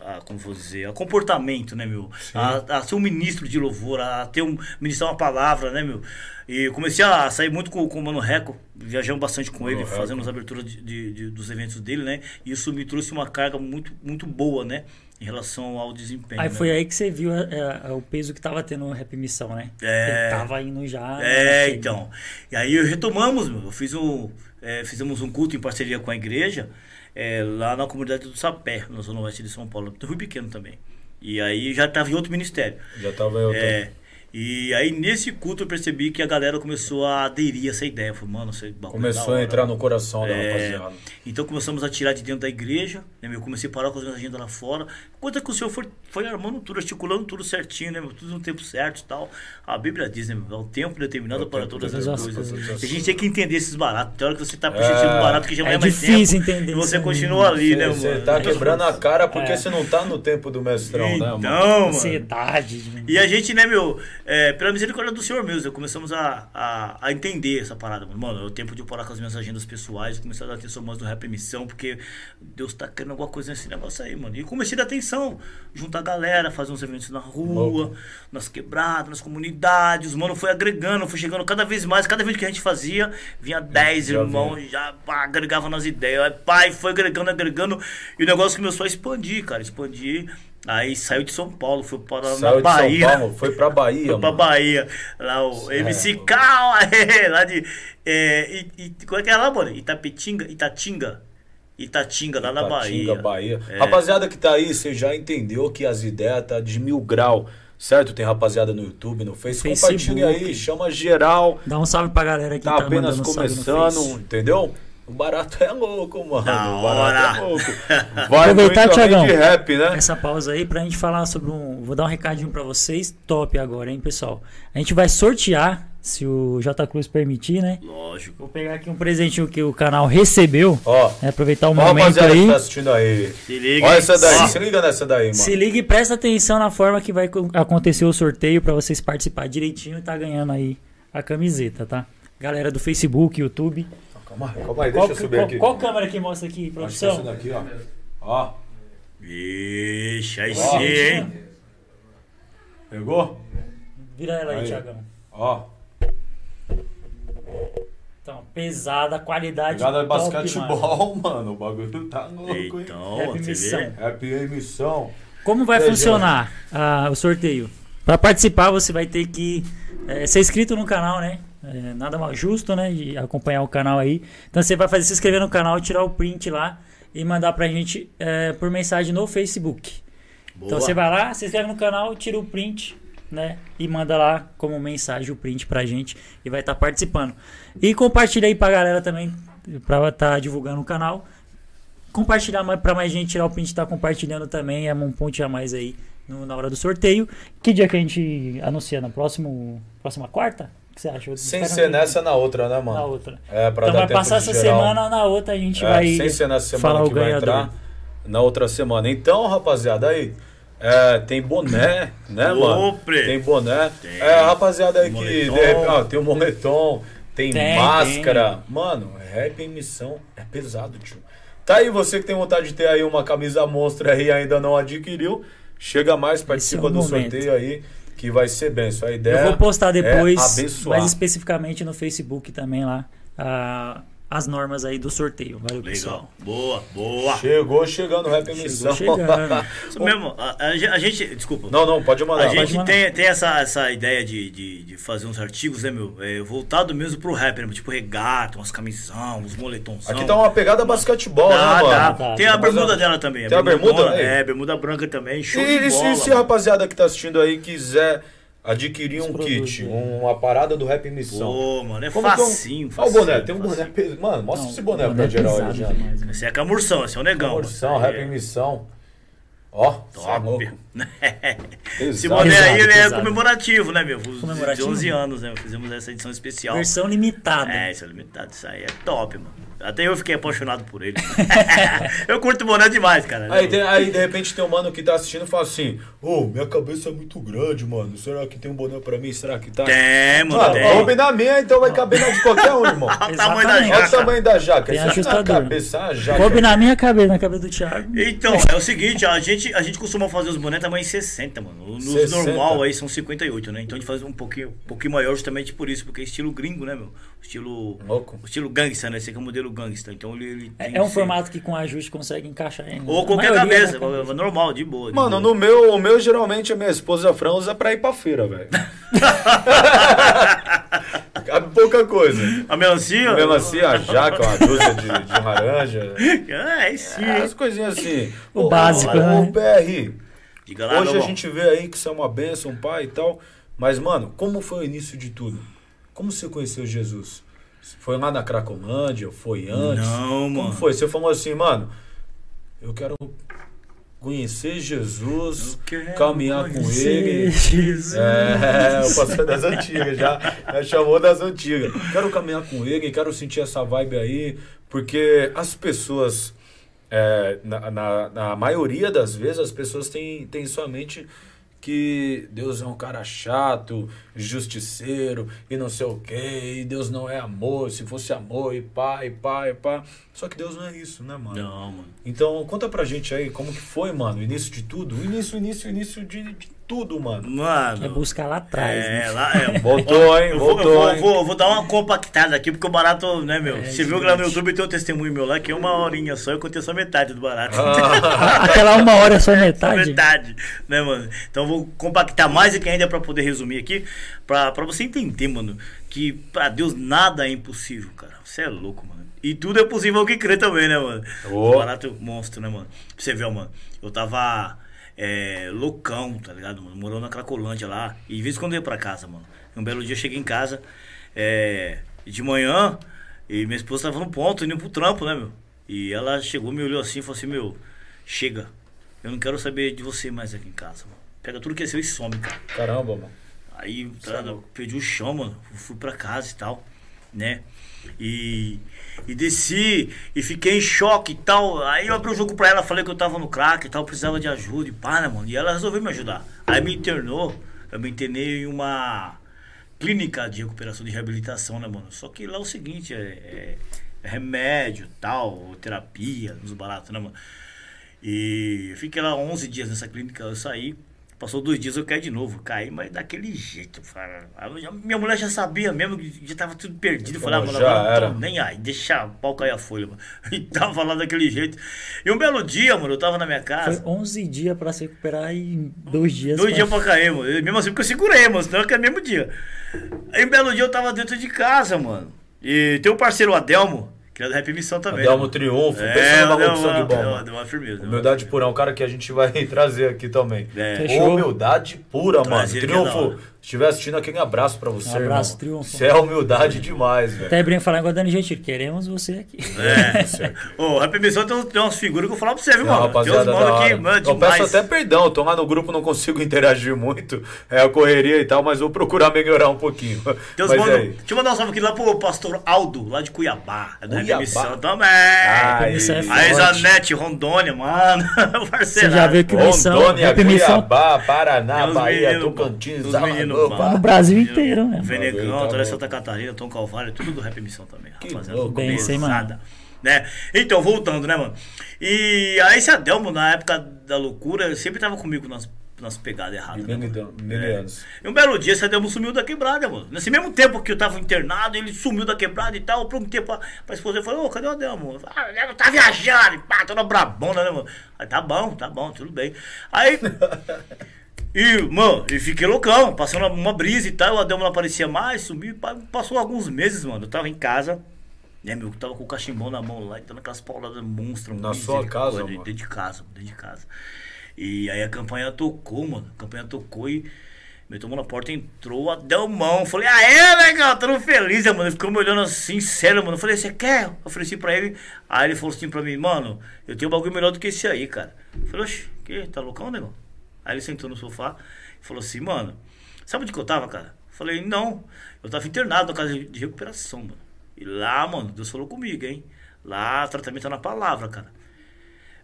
a, como vou dizer, a comportamento, né, meu? A, a ser um ministro de louvor, a ter um ministrar uma palavra, né, meu? E eu comecei a sair muito com, com o Mano Reco, viajamos bastante com ele, Reco. fazendo as aberturas de, de- de- dos eventos dele, né? E isso me trouxe uma carga muito, muito boa, né? Em relação ao desempenho. Aí né? foi aí que você viu é, é, o peso que tava tendo no Rap Missão, né? É. Ele tava indo já. É, então. E aí retomamos, meu. Eu fiz um. é, fizemos um culto em parceria com a igreja é, lá na comunidade do Sapé, na Zona Oeste de São Paulo, do Rio Pequeno também. E aí já estava em outro ministério. Já tava eu. É. E aí nesse culto eu percebi que a galera começou a aderir a essa ideia. Falei, mano, você Começou a entrar no coração da É. rapaziada. Então começamos a tirar de dentro da igreja, né, meu? Eu comecei a parar com as minhas agendas lá fora. Coisa que o senhor foi, foi armando tudo, articulando tudo certinho, né, meu? Tudo no tempo certo e tal. A Bíblia diz, né, meu? É o tempo determinado É o para tempo todas as determinado coisas. E a gente tem que entender esses baratos. Tem hora que você tá É. puxando um barato que já não É é, mais difícil tempo, entender E você continua ali, né, Você mano? tá quebrando a cara porque É. você não tá no tempo do mestrão, né, mano? Então, mano. Ansiedade. de- E a gente, né, meu, é, pela misericórdia do Senhor mesmo, começamos a, a, a entender essa parada, mano. É o tempo de eu parar com as minhas agendas pessoais, começar a dar atenção mais no rap missão, porque Deus tá querendo alguma coisa nesse negócio aí, mano. E comecei a dar atenção, juntar a galera, fazer uns eventos na rua, nas quebradas, nas comunidades. Mano, foi agregando, foi chegando cada vez mais. Cada vez que a gente fazia, vinha 10 Já irmãos, já pá, agregava nas ideias. Aí, Pai, foi agregando, agregando. E o negócio começou a expandir, cara, expandir. Aí saiu de São Paulo, foi para Saiu na de Bahia. São Paulo, foi pra Bahia, Foi pra mano. Bahia. Lá o MC Cal, é, lá de. É, e, e, qual é que é lá, mano? Itapetinga? Itatinga. Itatinga, lá na Tatinga, Bahia. Bahia. É. Rapaziada que tá aí, você já entendeu que as ideias tá de mil grau, certo? Tem rapaziada no YouTube, no Facebook. Facebook. Compartilha aí, chama geral. Dá um salve pra galera que Tá tá, apenas mandando salve no começando, Face. entendeu? O barato é louco, mano. Da o barato hora. é louco. Vai Aproveitar, Thiagão. de rap, né? Essa pausa aí pra gente falar sobre um. Vou dar um recadinho pra vocês, top agora, hein, pessoal? A gente vai sortear, se o J Cruz permitir, né? Lógico. Vou pegar aqui um presentinho que o canal recebeu. Ó, né, aproveitar o ó, momento rapaziada que aí. tá assistindo aí. Se liga. Olha essa daí, Ó, se liga nessa daí, mano. Se liga e presta atenção na forma que vai co- acontecer o sorteio pra vocês participar direitinho e tá ganhando aí a camiseta, tá? Galera do Facebook, YouTube. Calma aí, calma aí, Qual, deixa eu subir qual- aqui. qual câmera que mostra aqui, Acho que é essa produção? daqui, ó. Ó, Vixe, aí Ó. sim, hein? pegou? Vira ela aí, Aí. Thiagão. Ó, Então, pesada, qualidade pegada de top, mano. basquetebol, mano. O bagulho tá louco, hein? Então, Rap você missão. emissão. Como vai funcionar ah, o sorteio? Para participar, você vai ter que eh, ser inscrito no canal, né? É, nada mais justo, né? De acompanhar o canal aí. Então você vai fazer se inscrever no canal, tirar o print lá e mandar pra gente eh, por mensagem no Facebook. Boa. Então você vai lá, se inscreve no canal, tira o print, né? E manda lá como mensagem o print pra gente e vai estar participando. E compartilha aí pra galera também, pra estar divulgando o canal. Compartilhar pra mais gente tirar o print, tá compartilhando também, é um ponto a mais aí no- na hora do sorteio. Que dia que a gente anuncia? Na próximo, próxima quarta? Que você acha? Sem ser um- nessa, na outra, né, Na mano? outra. É, pra Então dar vai tempo passar essa geral. semana, na outra a gente É, vai sem ser nessa falar semana o que vai ganhador. entrar. Na outra semana. Então, rapaziada, aí. é, tem boné, né, mano? pre. Tem boné. Tem. É, rapaziada aí que. Ó, tem o moletom, tem, Tem, máscara. Mano, rap em missão é pesado, tio. Tá aí, você que tem vontade de ter aí uma camisa monstro aí e ainda não adquiriu. Chega mais, participa é do momento. sorteio aí, que vai ser bem. Sua ideia Eu vou postar depois, é mais especificamente no Facebook também lá, ah, as normas aí do sorteio. Valeu, pessoal. Legal. Boa, boa. Chegou chegando o rap em Chegou missão. chegando. Isso mesmo, a, a a gente. Desculpa. Não, não, pode mandar. A gente mandar. tem, tem essa, essa ideia de, de, de fazer uns artigos, né, meu? É, voltado mesmo pro rap, né? Tipo regata, umas camisão, uns moletons. Aqui tá uma pegada basquetebol, né, Tá, mano? tá. Tá, Tem tá. a bermuda dela também. Tem a bermuda, bermudona, né? É, bermuda branca também. Show E, de e se, bola. se a rapaziada que tá assistindo aí quiser adquirir um kit, né? uma parada do Rap em Missão. Pô, mano, é Como é um- facinho, Olha o boné, tem um boné facinho. peso. Mano, mostra Não, esse boné o pra é geral aí, pesado já. Esse é Camurção, esse é o negão. Mano. Rap É em Missão. Ó, é. Top. Boné aí ele é pesado. comemorativo, né, meu? Os Comemorativo? 11 anos, né? Fizemos essa edição especial. Versão limitada. É, isso é limitado, isso aí é top, mano. Até eu fiquei apaixonado por ele. eu curto boné demais, cara. Aí, tem- aí, de repente tem um mano que tá assistindo e fala assim: Ô, minha cabeça é muito grande, mano. Será que tem um boné pra mim? Será que tá? Tem, mano, Mano, tem. cabe na minha, então vai caber na de qualquer um, irmão. Olha o tamanho da Exatamente. Olha o jaca. tamanho da jaca. Tem ajustador. cabeça, é jaca. Coube na minha cabeça, na cabeça do Thiago. Então, é o seguinte, a gente, a gente costuma fazer os bonés tamanho 60, mano. Nos 60? normal aí são 58, né? Então a gente faz um pouquinho, um pouquinho maior justamente por isso, porque é estilo gringo, né, meu? Estilo. Louco. O estilo gangsta, né? Esse aqui é o modelo gangsta. Então ele. ele tem É, é um ser- formato que com ajuste consegue encaixar em. Ou a qualquer cabeça, né, normal, de boa. de Mano, boa. no meu, o meu geralmente a minha esposa Fran usa pra ir pra feira, velho. Cabe pouca coisa. A melancia? Mesmo assim, a jaca, uma dúzia de, de laranja. É, sim. É, as coisinhas assim. O Ô, básico, ô, né? PR, Diga lá, hoje a bom. gente vê aí que isso é uma benção, pai e tal. Mas, mano, como foi o início de tudo? Como você conheceu Jesus? Foi lá na Cracolândia? Foi antes? Não, Como mano. foi? Você falou assim, mano, eu quero conhecer Jesus, caminhar com conhecer ele. Jesus. É, o pastor das antigas, já, já chamou das antigas. Quero caminhar com ele, quero sentir essa vibe aí, porque as pessoas, é, na, na, na maioria das vezes, as pessoas têm, têm somente que Deus é um cara chato, justiceiro e não sei o que, e Deus não é amor, se fosse amor e pá, e pá, e pá. Só que Deus não é isso, né, mano? Não, mano. Então, conta pra gente aí como que foi, mano, o início de tudo. O início, início, início de, de tudo, mano. Mano. É buscar lá atrás. É, né? lá é. Voltou, hein? Eu vou, eu Voltou, vou, hein? vou- vou dar uma compactada aqui, porque o barato, né, meu? É, Você viu que lá no. YouTube tem um testemunho meu lá, que é uma horinha só, eu contei só metade do barato. Ah, Aquela uma hora é só Só metade. metade, né, mano? Então eu vou compactar mais aqui ainda pra poder resumir aqui, pra, pra você entender, mano, que pra Deus nada é impossível, cara. Você é louco, mano. E tudo é possível ao que crê também, né, mano? Ô. O barato monstro, né, mano? Pra você ver, ó, mano. Eu tava é, loucão, tá ligado, mano? Morando na Cracolândia lá. E de vez em quando eu ia pra casa, mano. Um belo dia eu cheguei em casa, é, de manhã, e minha esposa tava no ponto, indo pro trampo, né, meu? E ela chegou, me olhou assim e falou assim, meu, chega. Eu não quero saber de você mais aqui em casa, mano. Pega tudo que é seu e some, cara. Caramba, mano. Aí, tá, ligado? eu perdi o chão, mano. Fui pra casa e tal, né? E, e desci e fiquei em choque e tal. Aí eu abri o jogo pra ela, falei que eu tava no crack e tal, precisava de ajuda e pá, né, mano? E ela resolveu me ajudar. Aí me internou, eu me internei em uma clínica de recuperação de reabilitação, né, mano? Só que lá é o seguinte, é, é- remédio, tal, terapia, nos baratos, né, mano? E eu fiquei lá 11 dias nessa clínica, eu saí. Passou dois dias, eu caí de novo. Caí, mas daquele jeito. já- Minha mulher já sabia mesmo, que já tava tudo perdido. Eu falei, ah, mano, agora não nem aí, deixa o pau cair a folha, mano. E tava lá daquele jeito. E um belo dia, mano, eu tava na minha Foi casa. 11 dias pra se recuperar e dois dias. Dois pra- dias pra cair, mano. Mesmo assim, porque eu segurei, mano. Senão que é mesmo dia. Aí um belo dia eu tava dentro de casa, mano. E tem um parceiro, o Adelmo, que é da Rap Missão também. Adelmo né, Triunfo. É, no bagulho deu de uma, bom, deu uma- deu uma firmeza. uma- Humildade pura é um cara que a gente vai trazer aqui também. É. Humildade pura, mano. Traz é Triunfo, estiver assistindo aqui, um abraço pra você, Um abraço, irmão. Triunfo. Você é humildade demais, velho. Até brinco falar igual Dani Gentil. Queremos você aqui. É. Ô, Rap Missão tem, uns- tem umas figuras que eu vou falar pra você, viu, Não, mano? rapaziada, tem uns aqui, mano, Eu peço até perdão, eu tô lá no grupo, não consigo interagir muito, é a correria e tal, mas vou procurar melhorar um pouquinho. Tem uns mas mano, é aí. deixa eu mandar um salve aqui lá pro pastor Aldo, lá de Cuiabá. É da? Missão também. Ai, Isso é a. Zanete, Rondônia, mano. Você já viu que missão, Rondônia, Cuiabá, Paraná, Bahia, Tocantins, mano. no Brasil inteiro, né? O Venegão, Tá toda. Santa Catarina, Tom Calvário, tudo do Rap Missão também, Que rapaziada. louco, Bem, sei, mano. Né? Então, voltando, né, mano? E aí esse Adelmo, na época da loucura, sempre tava comigo nas, nas pegadas erradas, né, É. E um belo dia, esse Adelmo sumiu da quebrada, mano. Nesse mesmo tempo que eu tava internado, ele sumiu da quebrada e tal. Eu perguntei pra, pra esposa, eu falei, ô, cadê o Adelmo? Ah, tá viajando, e pá, toda brabona, né, mano? Aí, tá bom, tá bom, tudo bem. Aí, e, mano, e fiquei loucão, passando uma brisa e tal, o Adelmo não aparecia mais, sumiu, passou alguns meses, mano. Eu tava em casa, né, meu, tava com o cachimbão na mão lá, e dando aquelas pauladas monstras. Na sua casa, dentro, mano? dentro de casa, dentro de casa. E aí a campanha tocou, mano. A campanha tocou e me tomou na porta, entrou, deu mão. Falei, aê, legal, tô feliz, mano. Ele ficou me olhando assim, sério, mano. Eu falei, você quer? Eu ofereci pra ele. Aí ele falou assim pra mim, mano, eu tenho um bagulho melhor do que esse aí, cara. Eu falei, oxe, que? Tá loucão, negão? Aí ele sentou no sofá e falou assim, mano, sabe onde que eu tava, cara? Falei, não, eu tava internado na casa de recuperação, mano. E lá, mano, Deus falou comigo, hein? Lá, tratamento é na palavra, cara.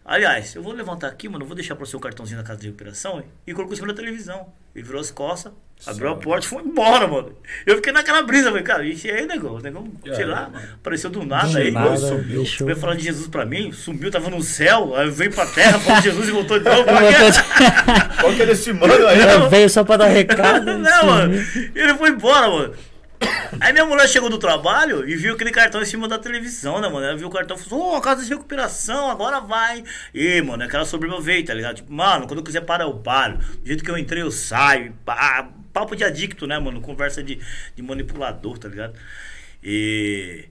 Aliás, eu vou levantar aqui, mano, vou deixar pra você um cartãozinho na casa de recuperação e colocou em cima da televisão. E virou as costas, abriu a porta e foi embora, mano. Eu fiquei naquela brisa, falei, cara, isso aí, negão, o negão, Já sei era, lá, mano. apareceu do nada Do aí. nada, subiu. deixou- Veio falar de Jesus pra mim, sumiu, tava no céu, aí veio pra terra, falou de Jesus e voltou de novo. É é? Qual que é desse mano aí? Ela veio só pra dar recado. Não, mano. Ele foi embora, mano. Aí minha mulher chegou do trabalho e viu aquele cartão em cima da televisão, né, mano? Ela viu o cartão e falou, ô, casa de recuperação, agora vai. E, mano, aquela sobreviveu veio, tá ligado? Tipo, mano, quando eu quiser parar, eu paro. Do jeito que eu entrei, eu saio. Pá, papo de adicto, né, mano? Conversa de, de manipulador, tá ligado? E.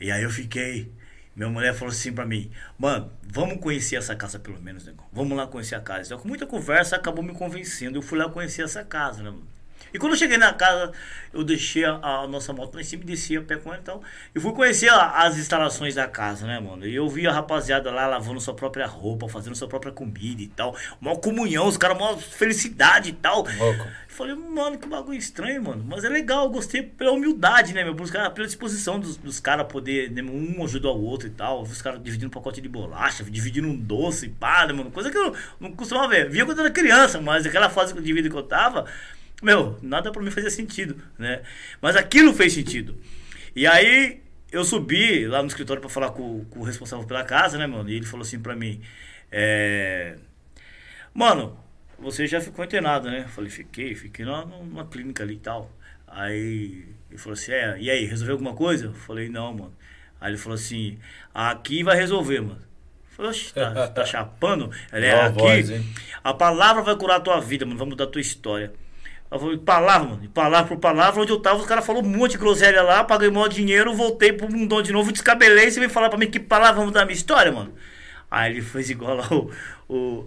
E aí eu fiquei. Minha mulher falou assim pra mim, mano, vamos conhecer essa casa pelo menos, negão. Vamos lá conhecer a casa. Então, com muita conversa, acabou me convencendo. Eu fui lá conhecer essa casa, né, mano? E quando eu cheguei na casa, eu deixei a, a nossa moto lá em cima e desci a pé com ela, então. E fui conhecer a- as instalações da casa, né, mano? E eu vi a rapaziada lá lavando sua própria roupa, fazendo sua própria comida e tal. Mó comunhão, os caras, mó felicidade e tal. Louco. Falei, mano, que bagulho estranho, mano. Mas é legal, eu gostei pela humildade, né, meu? Pelos cara- pela disposição dos, dos caras poder, né, um ajudar o outro e tal. Os caras dividindo um pacote de bolacha, dividindo um doce, pá, né, mano? Coisa que eu não costumava ver. Via quando eu era criança, mas aquela fase de vida que eu tava, meu, nada pra mim fazia sentido, né? Mas aquilo fez sentido. E aí, eu subi lá no escritório pra falar com, com o responsável pela casa, né, mano? E ele falou assim pra mim, é... Mano, você já ficou internado, né? Eu falei, fiquei, fiquei numa, numa clínica ali e tal. Aí ele falou assim, é, e aí, resolveu alguma coisa? Eu falei, não, mano. Aí ele falou assim, aqui vai resolver, mano. Eu falei, oxe, tá, tá chapando? Ele é, aqui, voz, a palavra vai curar a tua vida, mano, vai mudar a tua história. Falei, palavra, mano, e palavra por palavra, onde eu tava, os caras falaram um monte de groselha lá, paguei maior dinheiro, voltei pro mundão de novo, descabelei, e você veio falar pra mim que palavra mudar a minha história, mano. Aí ele fez igual lá o, o,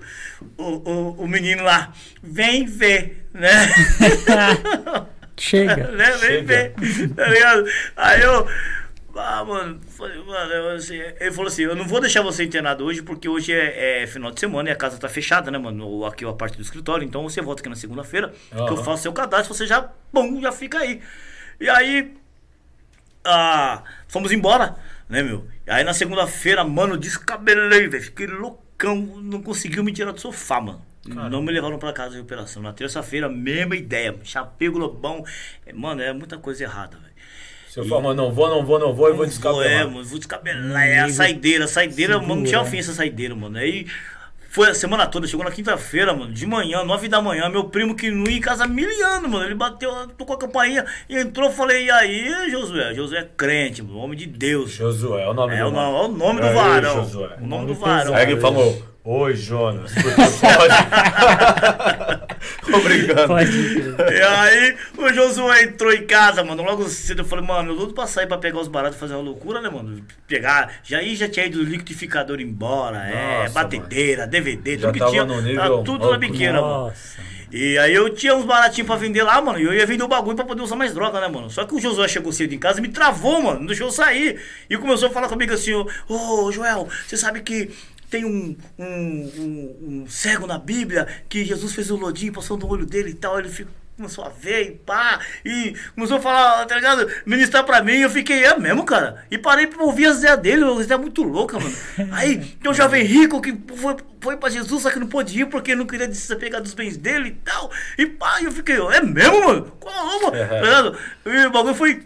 o, o, o menino lá, vem ver, né? Chega. né? Vem Chega. ver, tá ligado? Aí eu, ah, mano, falei, mano, eu, assim, ele falou assim, eu não vou deixar você internado hoje, porque hoje é, é final de semana e a casa tá fechada, né, mano? Aqui é a parte do escritório, então você volta aqui na segunda-feira, que eu faço seu cadastro, você já, bom, já fica aí. E aí, ah, fomos embora, né, meu? Aí na segunda-feira, mano, descabelei, velho. Fiquei loucão, não conseguiu me tirar do sofá, mano. Não me levaram pra casa de operação. Na terça-feira, mesma ideia. Chapei globão. É, Mano, é muita coisa errada, velho. Se eu falar, mano, não vou, não vou, não vou, eu vou Vou, é, descabelar. mano, vou descabelar. É a saideira, a saideira, mano, não tinha Segura. fim essa saideira, mano. Aí foi a semana toda, chegou na quinta-feira, mano, de manhã, nove da manhã, meu primo que não ia em casa há mil anos, mano. Ele bateu, tocou a campainha entrou, falei, e aí, Josué? Josué é crente, mano, homem de Deus. Josué, é o nome É do o, nome- é o nome do Aí, varão. Josué. O nome do varão. Aí ele falou, oi, Jonas, porque pode. Obrigado. Pode. E aí, o Josué entrou em casa, mano. Logo cedo eu falei, mano, eu luto pra sair pra pegar os baratos e fazer uma loucura, né, mano? Pegar. Já aí já tinha ido o liquidificador embora, é, Nossa, batedeira, DVD, Já tudo que tava tinha. no tá nível tudo na biqueira, mano. Nossa. E aí eu tinha uns baratinhos pra vender lá, mano. E eu ia vender o bagulho pra poder usar mais droga, né, mano? Só que o Josué chegou cedo em casa e me travou, mano. Não deixou eu sair. E começou a falar comigo assim, ô, ô Joel, você sabe que tem um, um, um- um cego na Bíblia que Jesus fez o lodinho, passou no olho dele e tal. Ele ficou. Começou a ver e pá, e começou a falar, tá ligado? Ministrar pra mim, eu fiquei, é mesmo, cara. E parei pra ouvir as ideias dele, a ideia muito louca, mano. Aí, tem um jovem rico que foi, foi pra Jesus, só que não pôde ir porque não queria desapegar dos bens dele e tal. E pá, eu fiquei, é mesmo, mano? Como? Tá ligado? E o bagulho foi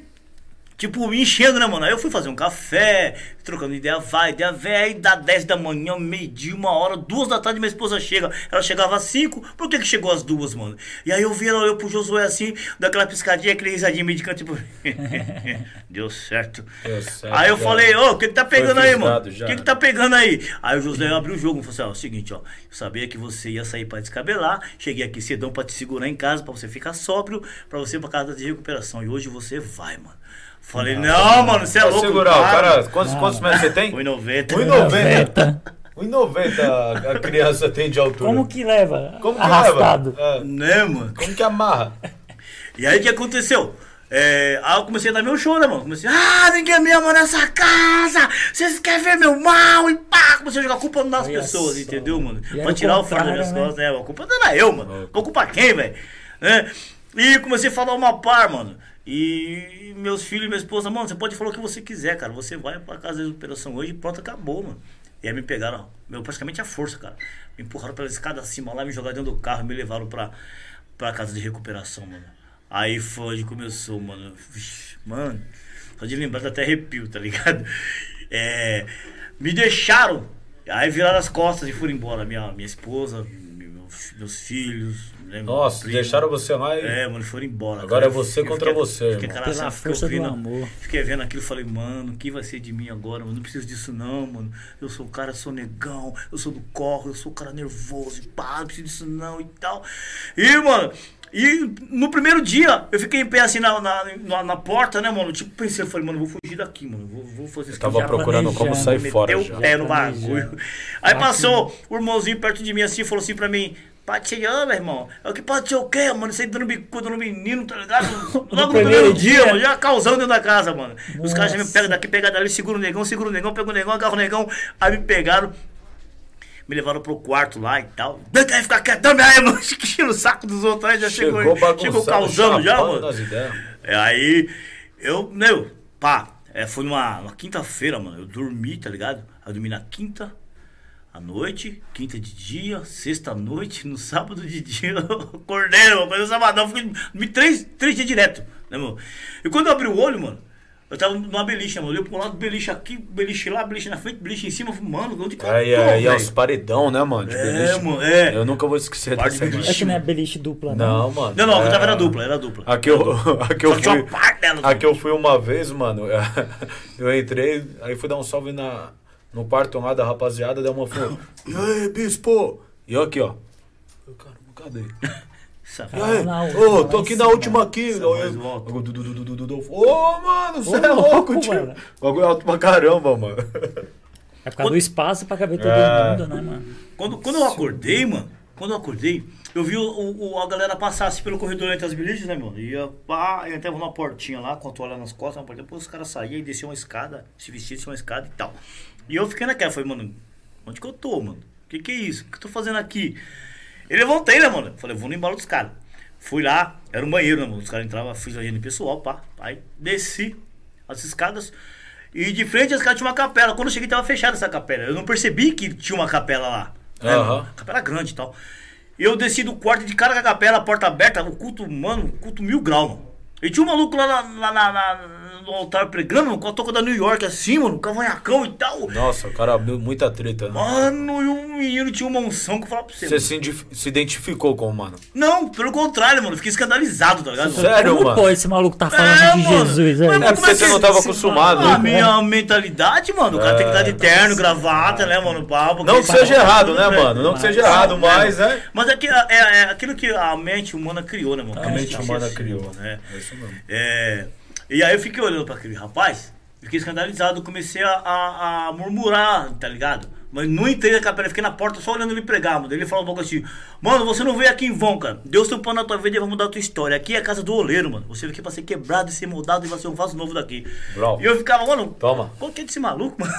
Tipo, me enchendo, né, mano? Aí eu fui fazer um café, trocando ideia, vai, ideia, vem. Aí dá 10 da manhã, meio-dia, uma hora, duas da tarde, minha esposa chega. Ela chegava às 5, por que que chegou às duas, mano? E aí eu vi ela olhou pro Josué assim, daquela piscadinha, aquele risadinho meio de canto, tipo. Deu certo. Deu certo, Aí eu já. falei, ô, o que que tá pegando aí, mano? O que que tá pegando aí? Aí o Josué abriu o jogo e falou assim: ó, é o seguinte, ó. Eu sabia que você ia sair pra descabelar. Cheguei aqui cedão pra te segurar em casa, pra você ficar sóbrio, pra você ir pra casa de recuperação. E hoje você vai, mano. Falei, não, mano, você é louco. segurar, o para. cara, quantos, quantos metros você tem? 1,90. 1,90. 1,90 a- a criança tem de altura. Como que leva? Como que Arrastado. leva? É, Né, mano? como que amarra? E aí o que aconteceu? É, aí eu comecei a dar meu show, né, mano? Comecei, ah, ninguém me ama nessa casa! Vocês querem ver meu mal? E pá! Comecei a jogar culpa nas Olha pessoas, só, entendeu, mano? E Pra tirar o fardo das minhas né? costas, né? A culpa não era eu, mano. Vou culpar quem, velho? Né? E comecei a falar uma par, mano. E meus filhos e minha esposa, mano, você pode falar o que você quiser, cara. Você vai pra casa de recuperação hoje e pronto, acabou, mano. E aí me pegaram, meu, praticamente a força, cara. Me empurraram pela escada acima lá, me jogaram dentro do carro me levaram pra, pra casa de recuperação, mano. Aí foi onde começou, mano. Mano, só de lembrar até arrepio, tá ligado? É, me deixaram. Aí viraram as costas e foram embora. Minha, minha esposa, meus, meus filhos. Meu Nossa, primo. deixaram você lá e. É, mano, foram embora. Agora cara. é você Eu contra você, Fiquei, irmão. cara, Pela fiquei força do vendo- amor. Fiquei vendo aquilo e falei, mano, o que vai ser de mim agora? Mano, não preciso disso não, mano. Eu sou o cara, sou negão, eu sou do corre, eu sou o cara nervoso, e pá, não preciso disso não e tal. E, mano, e no primeiro dia eu fiquei em pé assim na, na, na, na porta, né, mano? Tipo, pensei, eu falei, mano, vou fugir daqui, mano. Vou, vou fazer isso Eu tava procurando como sair meteu fora o já. pé no bagulho. Aí passou o irmãozinho perto de mim assim e falou assim pra mim. Meu irmão. É o que pateou o quê, mano? Aí dando bicuda no menino, tá ligado? Logo no primeiro primeiro dia, dia. mano, já causando dentro da casa, mano. Os caras já me Nossa. pegam daqui, pegam dali, segura o negão, segura o negão, pega o negão, agarra o negão. Aí me pegaram, me levaram pro quarto lá e tal. Quer ficar quietão, minha aí, mano. Tira o saco dos outros aí, já chegou, Chegou chegou, causando já, mano. É, aí, eu, meu, pá, é, foi numa, numa quinta-feira, mano. Eu dormi, tá ligado? Eu dormi na quinta à noite, quinta de dia, sexta à noite, no sábado de dia, eu acordei, mano, mas no sabadão, fiquei, três, três dias direto, né, meu? E quando eu abri o olho, mano, Eu tava numa beliche, mano. Eu olhei pro lado, beliche aqui, beliche lá, beliche na frente, beliche em cima. Eu Mano, onde que eu Aí, tô, aí, é velho? os paredão, né, mano? de É, beliche. mano, é. Eu nunca vou esquecer Parte dessa de imagem. É que não é beliche dupla, não. Não, mano. Não, não, eu é- tava era dupla, era dupla. Aqui eu, aqui eu Só que tinha fui. uma parte dela. Aqui eu fui uma vez, mano. Eu entrei, aí fui dar um salve na, no quarto lá da rapaziada, deu uma falou, E aí, bispo? E eu aqui, ó. Eu, Caramba, cadê? E Ô, última, tô aqui na última aqui. Ô, mano, você é louco, tio. mano. O bagulho é alto pra caramba, mano. É por causa do espaço pra caber todo É. mundo, né, mano? Quando, quando eu acordei, mano, quando eu acordei, eu vi o, o- a galera passar assim pelo corredor entre as beliches, né, mano? Ia pá, eu entrava numa portinha lá, com a toalha nas costas, uma portinha, depois os caras saíam e desciam uma escada, se vestiam, desciam uma escada e tal. E eu fiquei naquela, falei, mano, onde que eu tô, mano? O que que é isso? O que eu tô fazendo aqui? E levantei, né, mano? Falei, vou no embalo dos caras. Fui lá, era um banheiro, né, mano? Os caras entravam, fiz a higiene pessoal, pá. Aí desci as escadas. E de frente às escadas tinha uma capela. Quando eu cheguei, tava fechada essa capela. Eu não percebi que tinha uma capela lá. Né, mano? Capela grande e tal. E eu desci do quarto de cara com a capela, a porta aberta, o culto, mano, culto mil grau, mano. E tinha um maluco lá, na- lá na- na- no altar pregando, mano, com a toca da New York assim, mano, cavanhacão e tal. Nossa, o cara deu muita treta, né? Mano, e o menino tinha uma unção que eu falava pra você. Você se, se identificou com o mano. Não, pelo contrário, mano, eu fiquei escandalizado, tá ligado? Sério, Como mano? pode esse maluco tá falando É, de mano. Jesus Mas aí? É porque você não tava acostumado. A né? minha mentalidade, mano, o cara tem que estar de É. terno, gravata, né, mano, papo. Não que seja errado, né, mano? Não que seja errado, mas, né? Mas é, que, é, é aquilo que a mente humana criou, né, mano? A mente humana criou. né? Isso mesmo. É, e aí eu fiquei olhando pra aquele rapaz, fiquei escandalizado, comecei a, a- a murmurar, tá ligado? Mas não entrei na capela, fiquei na porta só olhando ele pregar, mano. Ele falou um pouco assim, mano, você não veio aqui em vão, cara. Deus tem um plano na tua vida e vai mudar a tua história. Aqui é a casa do oleiro, mano. Você veio aqui pra ser quebrado e ser moldado e vai ser um vaso novo daqui. Bravo. E eu ficava, mano, Toma. qual que é desse maluco, mano?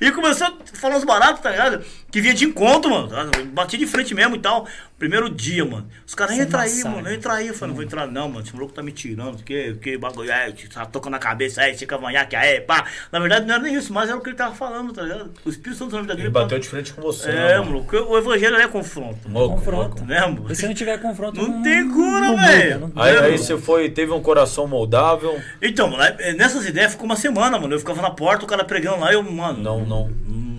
e começou a falar uns baratos, tá ligado? Que vinha de encontro, mano. Bati de frente mesmo e tal. Primeiro dia, mano. Os caras, Sem entra aí, massagem. mano, entra aí. Eu falei, não vou entrar não, mano. Esse maluco tá me tirando. Que, que bagulho, é, tá tocando na cabeça, aí, fica manhaque, aí, pá. Na verdade, não era nem isso, mas era o que ele tava falando, tá ligado? O Espírito Santo na vida dele. Ele bateu de frente com você, É, né, mano, o evangelho é confronto. Louco, Confronto. Né, mano? E se não tiver confronto, Não tem cura, não velho. não- Aí, É, aí você foi, teve um coração moldável. Então, mano, aí, nessas ideias ficou uma semana, mano. Eu ficava na porta, o cara pregando lá, eu, mano. Não, não.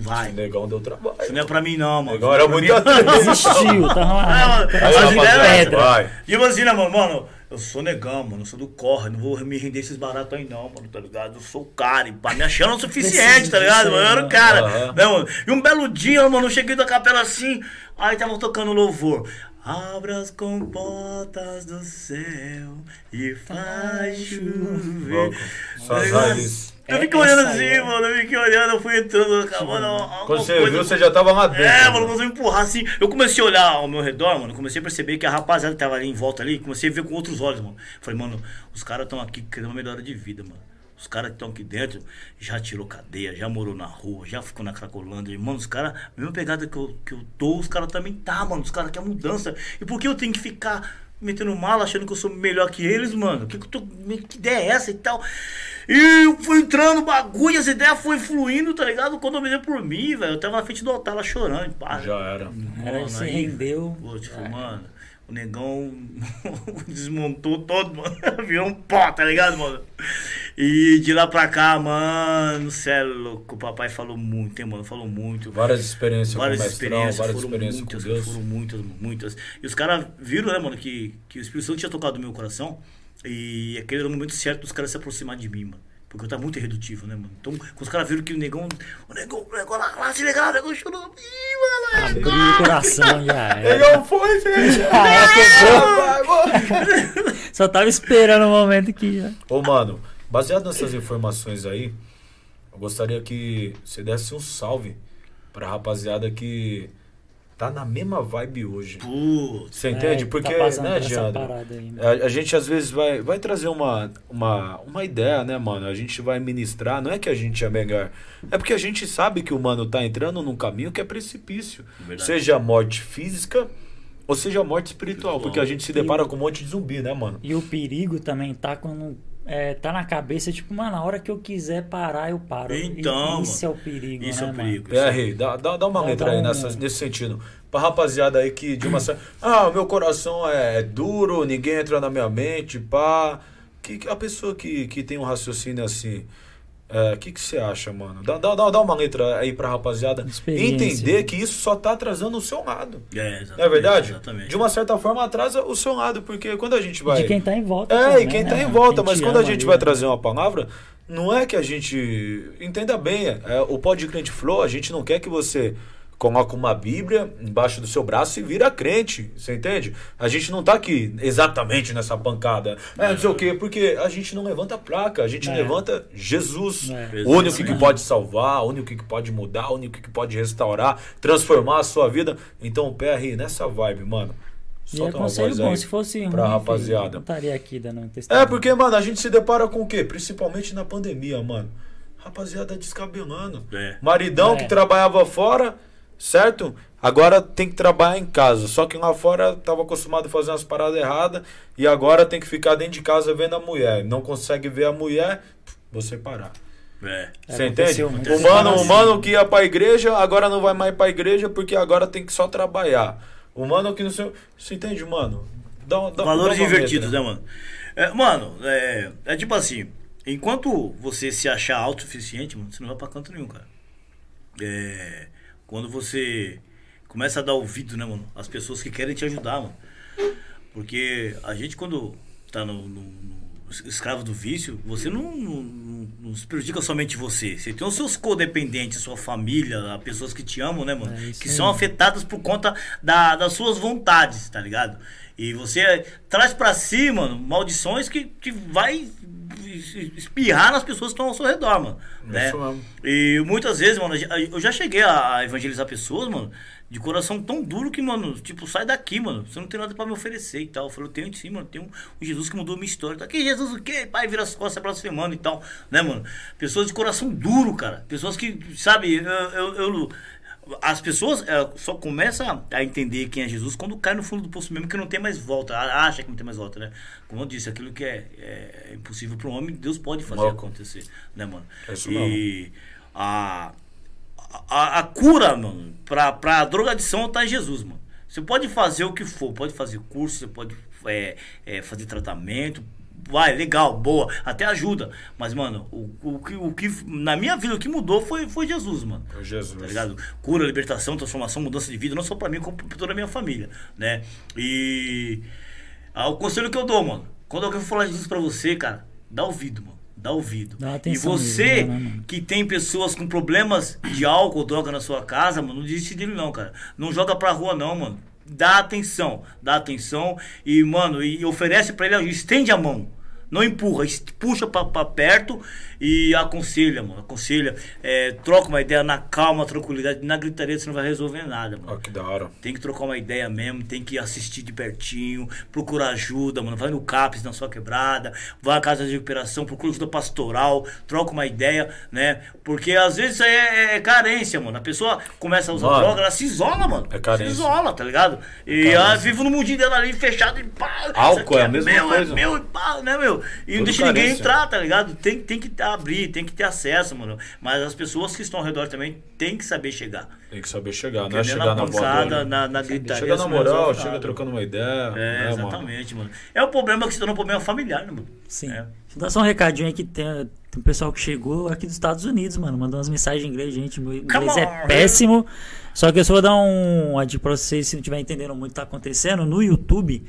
Não O vai. negão deu trabalho. Isso não é pra mim, não, mano. Era Pra mim- muito atleta. Desistiu, tá É, vai. E eu assim, né, mano, mano, eu sou negão, mano, eu sou do corre, não vou me render esses baratos aí não, mano, tá ligado? Eu sou o cara, e pra me achando o suficiente, tá ligado? Mano, eu era o cara, Aham. né, mano? E um belo dia, mano, eu cheguei da capela assim, aí tava tocando louvor. Abra as comportas do céu e faz chover. Só. Eu É, fiquei olhando essa aí assim, é- mano, eu fiquei olhando, eu fui entrando, acabando. Quando você viu, você já tava lá dentro. É, mano. mano, começou a me empurrar assim. Eu comecei a olhar ao meu redor, mano. Comecei a perceber que a rapaziada que tava ali em volta ali, comecei a ver com outros olhos, mano. Falei, mano, os caras estão aqui querendo uma melhora de vida, mano. Os caras que estão aqui dentro já tirou cadeia, já morou na rua, já ficou na Cracolândia. Mano, os caras, a mesma pegada que eu, que eu tô, os caras também tá, mano. Os caras querem mudança. E por que eu tenho que ficar metendo mala, achando que eu sou melhor que eles, mano? Que, que, eu tô, que ideia é essa e tal? E eu fui entrando, bagulho, as ideias foi fluindo, tá ligado? Quando eu por mim, velho, eu tava na frente do altar lá chorando, pá. Já era. Era, Mano, se aí, rendeu. Pô, tipo, mano, o negão desmontou todo, mano. Virou um pó, tá ligado, mano? E de lá pra cá, mano, cê é louco. O papai falou muito, hein, mano? Falou muito. Várias experiências Várias com o mestrão, experiências, várias foram experiências muitas, com Deus. foram muitas, muitas. E os caras viram, né, mano, que, que o Espírito Santo tinha tocado no meu coração. E aquele era o momento certo dos caras se aproximar de mim, mano. Porque eu tava muito irredutível, né, mano? Então, quando os caras viram que o negão. O negão, o negão lá, lá se legal, o negão chorou. Ih, mano, Abriu o coração já era. Negão foi, gente. Ah. Só tava esperando o momento que já. Ô, mano, baseado nessas informações aí, eu gostaria que você desse um salve pra rapaziada que tá na mesma vibe hoje. Putz. Você entende? É, Porque, tá né, aí, né? A, a gente às vezes vai, vai trazer uma, uma, uma ideia, né, mano? A gente vai ministrar, não é que a gente é melhor. É porque a gente sabe que o mano tá entrando num caminho que é precipício. Verdade. Seja morte física ou seja morte espiritual. Espiritual. Porque a gente se depara com um monte de zumbi, né, mano? E o perigo também tá quando. É, tá na cabeça, tipo, mano, na hora que eu quiser parar, eu paro. E Então, isso é o mano, perigo. Isso né, é o mano? perigo. PR, dá, dá, dá uma Dá- letra dá aí um- nessa, nesse sentido. Pra rapaziada aí que de uma certa. Ah, o meu coração é duro, ninguém entra na minha mente, pá. Que a pessoa que, que tem um raciocínio assim, o que, que você acha, mano? Dá, dá, dá uma letra aí pra rapaziada entender que isso só tá atrasando o seu lado. É, exatamente, Não é verdade? Exatamente. De uma certa forma atrasa o seu lado, porque quando a gente vai. De quem tá em volta. É, também, e quem tá né? em volta, Quem mas quando a gente ali, vai né? trazer uma palavra, não é que a gente. Entenda bem, é, o Pode Crente Flow, a gente não quer que você coloque uma Bíblia embaixo do seu braço e vira crente, você entende? A gente não tá aqui exatamente nessa pancada. É, não sei o quê, porque a gente não levanta placa, a gente É. levanta Jesus. É. O único que pode salvar, o único que pode mudar, o único que pode restaurar, transformar a sua vida. Então, PR, nessa vibe, mano. E é Solta uma conselho voz bom, aí se fosse ruim, pra filho, rapaziada. não estaria aqui dando um testemunho. É, porque, mano, a gente se depara com o quê? Principalmente na pandemia, mano. Rapaziada descabelando. É. Maridão É. que trabalhava fora, certo? Agora tem que trabalhar em casa. Só que lá fora tava acostumado a fazer umas paradas erradas e agora tem que ficar dentro de casa vendo a mulher. Não consegue ver a mulher, você parar. É. Você É, entende? O mano, o mano que ia pra igreja, agora não vai mais pra igreja porque agora tem que só trabalhar. O mano que não sei. Você entende, mano? Dá, dá, Valores dá invertidos, letra. né, mano? É, mano, é, é tipo assim, enquanto você se achar autossuficiente, mano, você não vai pra canto nenhum, cara. É, quando você começa a dar ouvido, né, mano, às pessoas que querem te ajudar, mano. Porque a gente, quando tá no, no- no escravo do vício, você não, não, não- se prejudica somente você. Você tem os seus codependentes, sua família, as pessoas que te amam, né, mano? É que são afetadas por conta da- das suas vontades, tá ligado? E você traz pra si, mano, maldições que, que vai espirrar nas pessoas que estão ao seu redor, mano. Né? Isso mesmo. E muitas vezes, mano, eu já cheguei a evangelizar pessoas, mano, de coração tão duro que, mano, tipo, sai daqui, mano. Você não tem nada pra me oferecer e tal. Eu falei, eu tenho sim, mano. Tem um, um Jesus que mudou a minha história. Tá aqui, Jesus o quê? Pai, vira as costas blasfemando e tal. Né, mano? Pessoas de coração duro, cara. Pessoas que, sabe, eu. eu, eu- as pessoas é, só começam a entender quem é Jesus quando cai no fundo do poço mesmo, que não tem mais volta. Acha que não tem mais volta, né? Como eu disse, aquilo que é, é impossível para um homem, Deus pode fazer acontecer, né, mano? É isso e a, a, a cura, mano, pra, pra drogadição tá em Jesus, mano. Você pode fazer o que for, pode fazer curso, você pode é, é, fazer tratamento, vai, legal, boa, até ajuda. Mas, mano, o, o, que, o que na minha vida o que mudou foi, foi Jesus, mano. Ô, Jesus. Tá ligado? Cura, libertação, transformação, mudança de vida, não só pra mim, como pra toda a minha família, né? E ah, o conselho que eu dou, mano, quando alguém falar Jesus pra você, cara, dá ouvido, mano. Dá ouvido. Dá e você mesmo, né, que tem pessoas com problemas de álcool, droga na sua casa, mano, não desiste dele não, cara. Não joga pra rua não, mano. Dá atenção, dá atenção e, mano, e oferece pra ele, estende a mão. Não empurra, puxa pra, pra perto e aconselha, mano. Aconselha, é, troca uma ideia na calma, tranquilidade. Na gritaria você não vai resolver nada, mano. Ó, que da hora. Tem que trocar uma ideia mesmo, tem que assistir de pertinho, procurar ajuda, mano. Vai no CAPS na sua quebrada, vai à casa de recuperação, procura ajuda pastoral, troca uma ideia, né? Porque às vezes é, é carência, mano. A pessoa começa a usar Mano, droga, ela se isola, mano. é carência. Se isola, tá ligado? E carência. ela vive no mundinho dela ali fechado e pá. Álcool isso aqui é a mesma meu, coisa. É meu e pá, né, meu? E não deixa ninguém carência. entrar, tá ligado? Tem, tem que abrir, tem que ter acesso, mano. Mas as pessoas que estão ao redor também tem que saber chegar. Tem que saber chegar, não é Porque chegar na na pancada, na, na gritaria. Chega na moral, chega trocando uma ideia. É, né, mano? exatamente, mano. É o problema que se torna um problema familiar, né, mano? Sim. É. Deixa eu dar só um recadinho aí que tem, tem um pessoal que chegou aqui dos Estados Unidos, mano. Mandou umas mensagens em inglês, gente. Meu inglês é on, péssimo. Só que eu só vou dar um dica pra vocês, se não estiver entendendo muito o que tá acontecendo. No YouTube,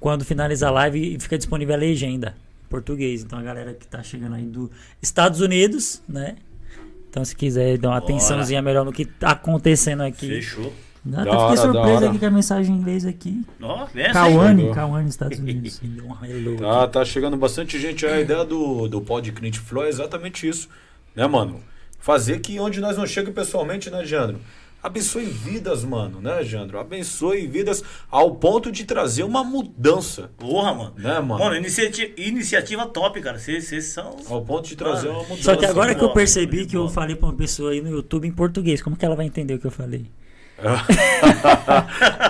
quando finalizar a live, fica disponível a legenda português. Então a galera que tá chegando aí dos Estados Unidos, né? Então se quiser dar uma Bora. atençãozinha melhor no que tá acontecendo aqui. Fechou. Da até hora, fiquei surpreso aqui com a mensagem em inglês aqui. Ó, vem essa aí. Kawane. Kawane, Estados Unidos. Um aqui. Tá, tá chegando bastante gente. A ideia do, do Pod Crente Flow é exatamente isso. Né, mano? Fazer que onde nós não chegamos pessoalmente, né, Jandro? Abençoe vidas, mano, né, Jandro? Abençoe vidas ao ponto de trazer uma mudança. Porra, mano. Né, mano? Mano, iniciativa, iniciativa top, cara. Vocês são. Ao ponto de trazer Mano. uma mudança. Só que agora que eu percebi que eu falei pra uma pessoa aí no YouTube em português, como que ela vai entender o que eu falei?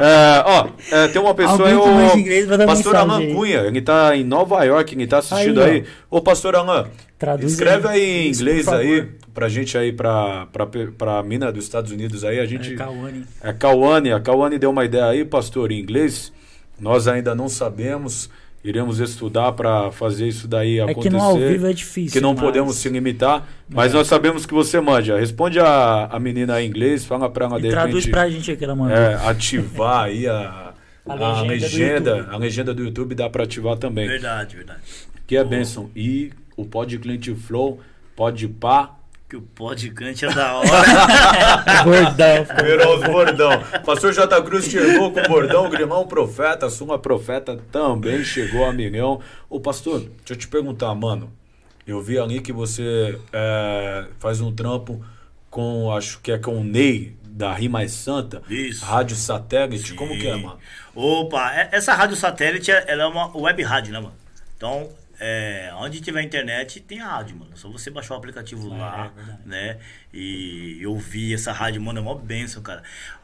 É, ó, é, tem uma pessoa aí, que o inglês Pastor Alan. Cunha, ele tá em Nova York, ele tá assistindo Aí, aí. Ô, Pastor Alan, Traduz escreve aí. aí em inglês aí, pra gente aí, pra, pra, pra mina dos Estados Unidos aí, a gente... É, Kawane. É Cauane, a Cauane deu uma ideia aí, pastor, em inglês. Nós ainda não sabemos. Iremos estudar para fazer isso daí É acontecer. que no ao vivo é difícil. que não mas- podemos se limitar, mas É. nós sabemos que você manja. Responde a, a menina aí em inglês, fala pra ela de E traduz repente pra gente aqui, ela mandou. é, ativar aí a, A a, legenda. A legenda do YouTube dá pra ativar também. Verdade, verdade. Que é benção. E o Pod Cliente Flow, Pode Pá. Que o podcast é da hora. Gordão. Virou os bordão. Pastor J. Cruz chegou com o bordão, Grimão Profeta, Suma Profeta também chegou a milhão. Ô pastor, deixa eu te perguntar, mano. Eu vi ali que você é, faz um trampo com, acho que é com o Ney, da Rimais Santa. Isso. Rádio Satélite. Como que é, Sim. mano? Opa, é- essa rádio satélite, ela é uma web rádio, né, mano? Então, é, onde tiver internet, tem a rádio, mano. É só você baixar o aplicativo lá, é né? E ouvir essa rádio, mano, é uma benção, cara.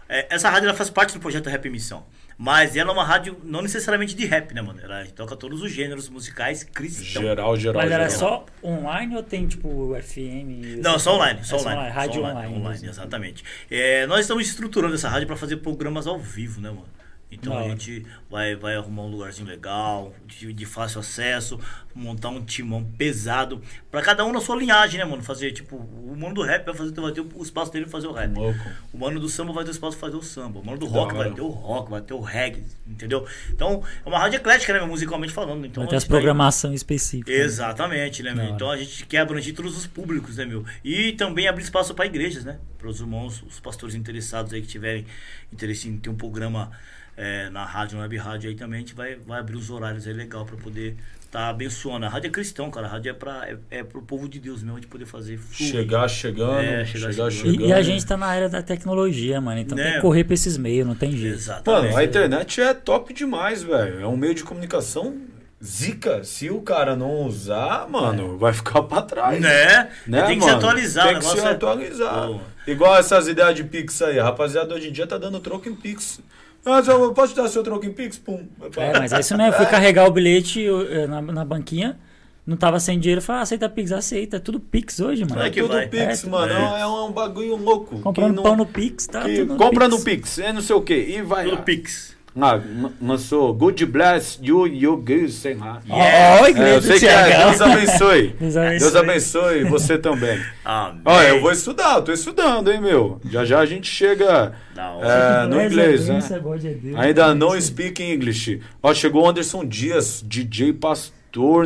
É, essa rádio, ela faz parte do projeto Rap Missão. Mas ela é uma rádio não necessariamente de rap, né, mano? Ela toca todos os gêneros musicais cristãos. Geral, geral, Mas era geral. só online ou tem tipo FM? Não, só online, só É online. Rádio só online. mesmo. exatamente. É, nós estamos estruturando essa rádio para fazer programas ao vivo, né, mano? Então a gente vai, vai arrumar um lugarzinho legal, de, de fácil acesso, montar um timão pesado, para cada um na sua linhagem, né, mano? Fazer, tipo, o mano do rap vai, fazer, vai ter o espaço dele pra fazer o rap. Louco. O mano do samba vai ter espaço pra fazer o samba. O mano do rock vai ter o rock, vai ter o reggae, entendeu? Então, é uma rádio eclética, né, musicalmente falando. Então, Vai ter a as tá programação específica. Exatamente, né, meu? Então a gente quer abranger todos os públicos, né, meu? E também abrir espaço para igrejas, né? Para os irmãos, os pastores interessados aí que tiverem interesse em ter um programa é, na rádio, na web rádio aí também, a gente vai, vai abrir os horários aí legal para poder tá abençoando. A rádio é cristão, cara. A rádio é para é, é pro povo de Deus mesmo, de poder fazer fluir. Chegar chegando, É, chegar, chegar E, chegando. e a gente tá na era da tecnologia, mano. Então Né? tem que correr pra esses meios, não tem jeito. Exatamente. Mano, a internet é top demais, velho. É um meio de comunicação zica. Se o cara não usar, mano, vai ficar pra trás. Né? Né, tem que mano? se atualizar. Tem que se é- atualizar. Pô. Igual essas ideias de Pix aí. A rapaziada hoje em dia tá dando troco em Pix. Ah, eu posso dar seu troco em Pix? Pum. É, mas é isso mesmo. Fui carregar o bilhete eu, eu, na, na banquinha, não tava sem dinheiro. Falei, ah, aceita Pix, aceita. É tudo Pix hoje, mano. É É que tudo vai. Pix, É, mano. é. É, um, bagulho louco. Comprando não- pão no Pix, tá? que tudo compra Pix. no Pix, é não sei o que. E vai Tudo lá. Pix. Ah, lançou Good Bless You, You Good, sei lá. Yeah. É, igreja eu sei que é. Deus abençoe. Deus abençoe. Deus abençoe você também. Amém. Olha, eu vou estudar, eu tô estudando, hein, meu. Já já a gente chega é, no inglês, né? É. Ainda não speak English. Ó, chegou o Anderson Dias, DJ Pastor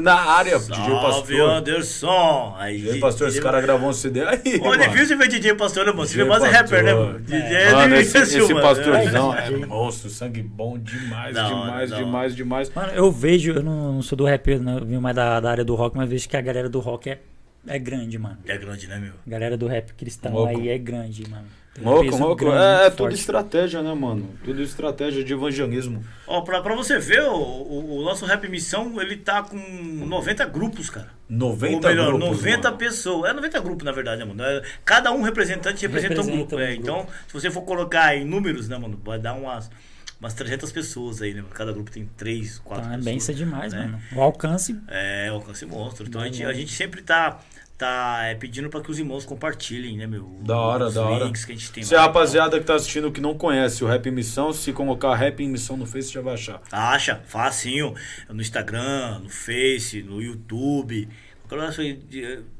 na área. DJ Salve, Pastor. Anderson. Aí, DJ Pastor, esse cara gravou um CD aí. Pô, é mano. difícil ver DJ Pastor, né, mano? Você DJ vê mais é rapper, né, mano? Pastor. DJ é Mano, esse, esse mano. pastorzão É, é DJ. monstro, sangue bom demais, hora, demais, da demais, demais. Mano, eu vejo, eu não, não sou do rap, eu não venho mais da, da área do rock, mas vejo que a galera do rock é, é grande, mano. É grande, né, meu? A galera do rap cristão Louco. aí é grande, mano. Louco, É, é tudo estratégia, né, mano? Tudo estratégia de evangelismo. Ó, pra, pra você ver, o, o, o nosso Rap Missão, ele tá com 90 grupos, cara. 90 Ou melhor, grupos, 90 mano. pessoas. É 90 grupos, na verdade, né, mano? É, Cada um representante representa, um Representa grupo. um é. grupo. Então, se você for colocar em números, né, mano? Vai dar umas, umas 300 pessoas aí, né? mano? Cada grupo tem 3, 4 Então é pessoas. benção demais, né? mano. O alcance. É, alcance monstro. Então a gente, a gente sempre tá, tá é, pedindo pra que os irmãos compartilhem, né, meu? Da hora, os da hora. que a gente tem Se a lá. rapaziada que tá assistindo que não conhece o Rap em Missão, se colocar Rap em Missão no Face, já vai achar. Acha, facinho. No Instagram, no Face, no YouTube.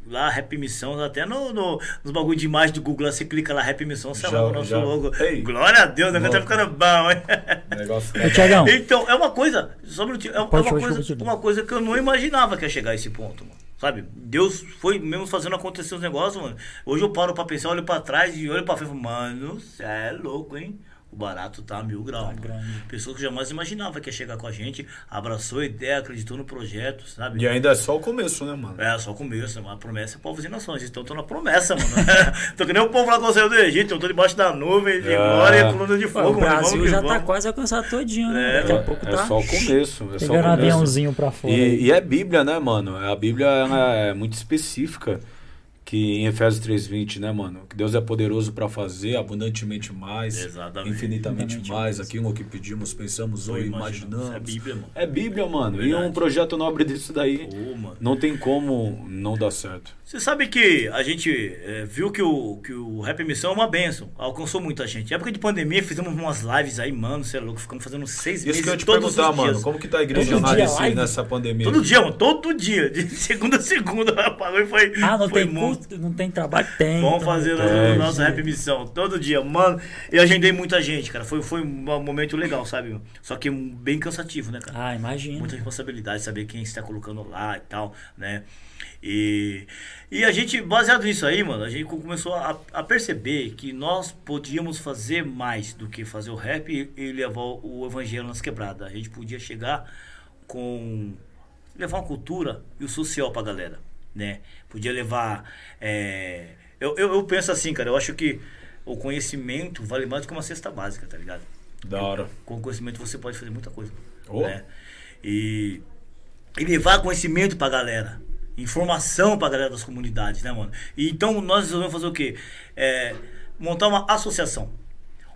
Lá, Rap Missão, até no, no- nos bagulho de imagem do Google, lá, você clica lá, Rap Missão, você Já- arruma o nosso já. logo. Ei. Glória a Deus, o negócio tá ficando bom, hein? Negócio Ô, Tiagão, Então, é uma coisa, só um minutinho, é, é Pode, uma, pode, coisa, uma coisa que eu não imaginava que ia chegar a esse ponto, mano. Sabe? Deus foi mesmo fazendo acontecer os negócios, mano. Hoje eu paro pra pensar, olho pra trás e olho pra frente e falo, mano, cê é louco, hein? O barato tá a mil graus. Tá. Pessoa que jamais imaginava que ia chegar com a gente, abraçou a ideia, acreditou no projeto, sabe? E ainda é só o começo, né, mano? É, só o começo, mas a promessa é povos e nações. Então eu tô na promessa, mano. tô que nem o povo lá com o céu do Egito, eu tô debaixo da nuvem de É. glória e coluna de Pô, fogo, o mano. Vamos Brasil já tá quase alcançado todinho, né? É, Daqui a pouco é tá só o começo. É só o pegando começo. aviãozinho pra fora. E, e é Bíblia, né, mano? A Bíblia é muito específica. Que em Efésios 3:20, né, mano? Que Deus é poderoso para fazer abundantemente mais, Exatamente. infinitamente Infinitamente mais, aquilo que pedimos, pensamos ou Tô imaginamos. Isso é Bíblia, mano. É Bíblia, mano. E um projeto nobre disso daí Ô, mano. não tem como não dar certo. Você sabe que a gente é, viu que o, que o Rap Missão é uma benção, alcançou muita gente. Época de pandemia, fizemos umas lives aí, mano, você é louco, ficamos fazendo seis meses Isso que eu te todos perguntar, mano. dias. Como que tá a igreja Todo nesse- live? nessa pandemia? Todo dia, mano, todo dia, de segunda a segunda, apagou e foi. Ah, não foi tem monstro. culto, não tem trabalho? Tem. Vamos então, fazer É, o nosso sim. rap missão todo dia, mano. Eu agendei muita gente, cara. Foi, foi um momento legal, sabe? Só que bem cansativo, né, cara? Ah, imagina. Muita responsabilidade, saber quem está colocando lá e tal, né? E, e a gente, baseado nisso aí, mano, a gente começou a, a perceber que nós podíamos fazer mais do que fazer o rap e, e levar o evangelho nas quebradas. A gente podia chegar com. levar uma cultura e o social pra galera, né? Podia levar. é, eu, eu, eu penso assim, cara, eu acho que o conhecimento vale mais do que uma cesta básica, tá ligado? Da hora. Com conhecimento você pode fazer muita coisa. Oh. Né? E, e levar conhecimento pra galera. Informação pra galera das comunidades, né, mano? E então nós resolvemos fazer o quê? É, montar uma associação.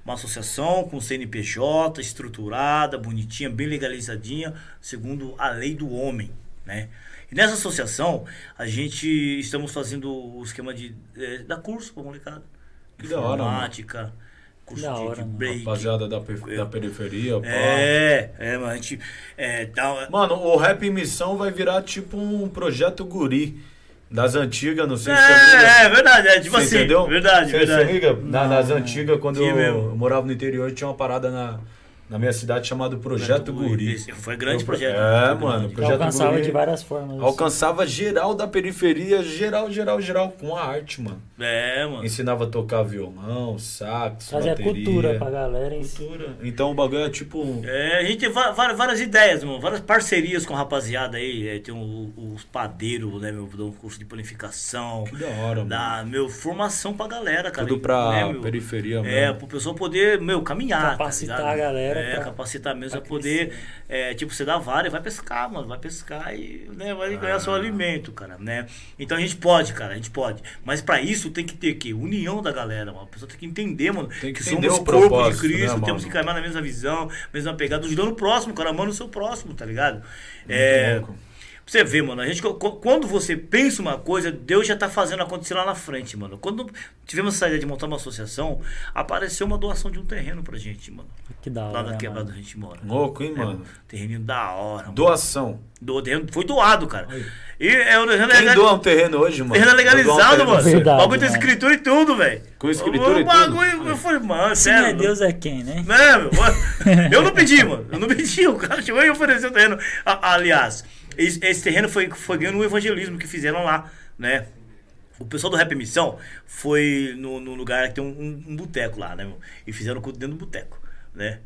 Uma associação com CNPJ, estruturada, bonitinha, bem legalizadinha, segundo a lei do homem, né? E nessa associação, a gente estamos fazendo o esquema de é, dar curso pra molecada. Que da hora. Informática, da de, hora, de mano. break. Rapaziada da, per- da periferia, pá. É, é, mano, a gente. É, dá, Mano, o Rap em Missão vai virar tipo um projeto guri das antigas, não sei é, se você liga. é, verdade, é tipo Você assim. entendeu? Verdade, Você verdade. se liga? Na- nas antigas, quando eu, mesmo. morava no interior, tinha uma parada na, na minha cidade chamada Projeto Guri. Esse Foi grande Eu- projeto. É, Foi mano, projeto alcançava Guri. de várias formas. Alcançava geral da periferia, geral, geral, geral, com a arte, mano. É, mano. Ensinava a tocar violão, sax, Fazer a bateria. cultura pra galera. Cultura. Então o bagulho é tipo... É, a gente va- várias, ideias, mano. Várias parcerias com a rapaziada aí. É, tem os padeiros, né, meu? Dão um curso de planificação. Que da hora, mano. Dá, meu, formação pra galera, cara. Tudo pra né, meu? periferia É, mesmo. pro pessoal poder, meu, caminhar. Capacitar tá a galera É, pra- capacitar mesmo, pra pra poder, é, tipo, você dá vara e vai pescar, mano. Vai pescar e né, vai ganhar Ah. seu alimento, cara, né? Então a gente pode, cara, a gente pode. Mas pra isso tem que ter que união da galera, mano. A pessoa tem que entender, mano, Tem que que entender somos o corpo de propósito, Cristo, né, temos mano? que caminhar na mesma visão, mesma pegada, ajudando o próximo, cara, amando o seu próximo, tá ligado? É, louco. Você ver, mano, a gente, quando você pensa uma coisa, Deus já tá fazendo acontecer lá na frente, mano. Quando tivemos essa ideia de montar uma associação, apareceu uma doação de um terreno pra gente, mano. Que da hora. Lá na mano. quebrada onde a gente mora. Louco, hein, mano? Terreninho da hora, mano. Doação. Do, terreno foi doado, cara. E é o terreno Quem legal- doa um terreno hoje, mano? terreno é um legalizado, terreno mano. Verdade. O bagulho tem mano. escritura e tudo, velho. Com escritura e O bagulho, tudo? eu falei, mano, Se sério. não é Deus, é quem, né? Né, meu? Eu não pedi, mano. Eu não pedi. O cara chegou e ofereceu o terreno. A- aliás, esse, esse terreno foi, foi um evangelismo que fizeram lá, né? O pessoal do Rap Missão foi no, no lugar que tem um, um, um boteco lá, né? E fizeram culto dentro do boteco, né?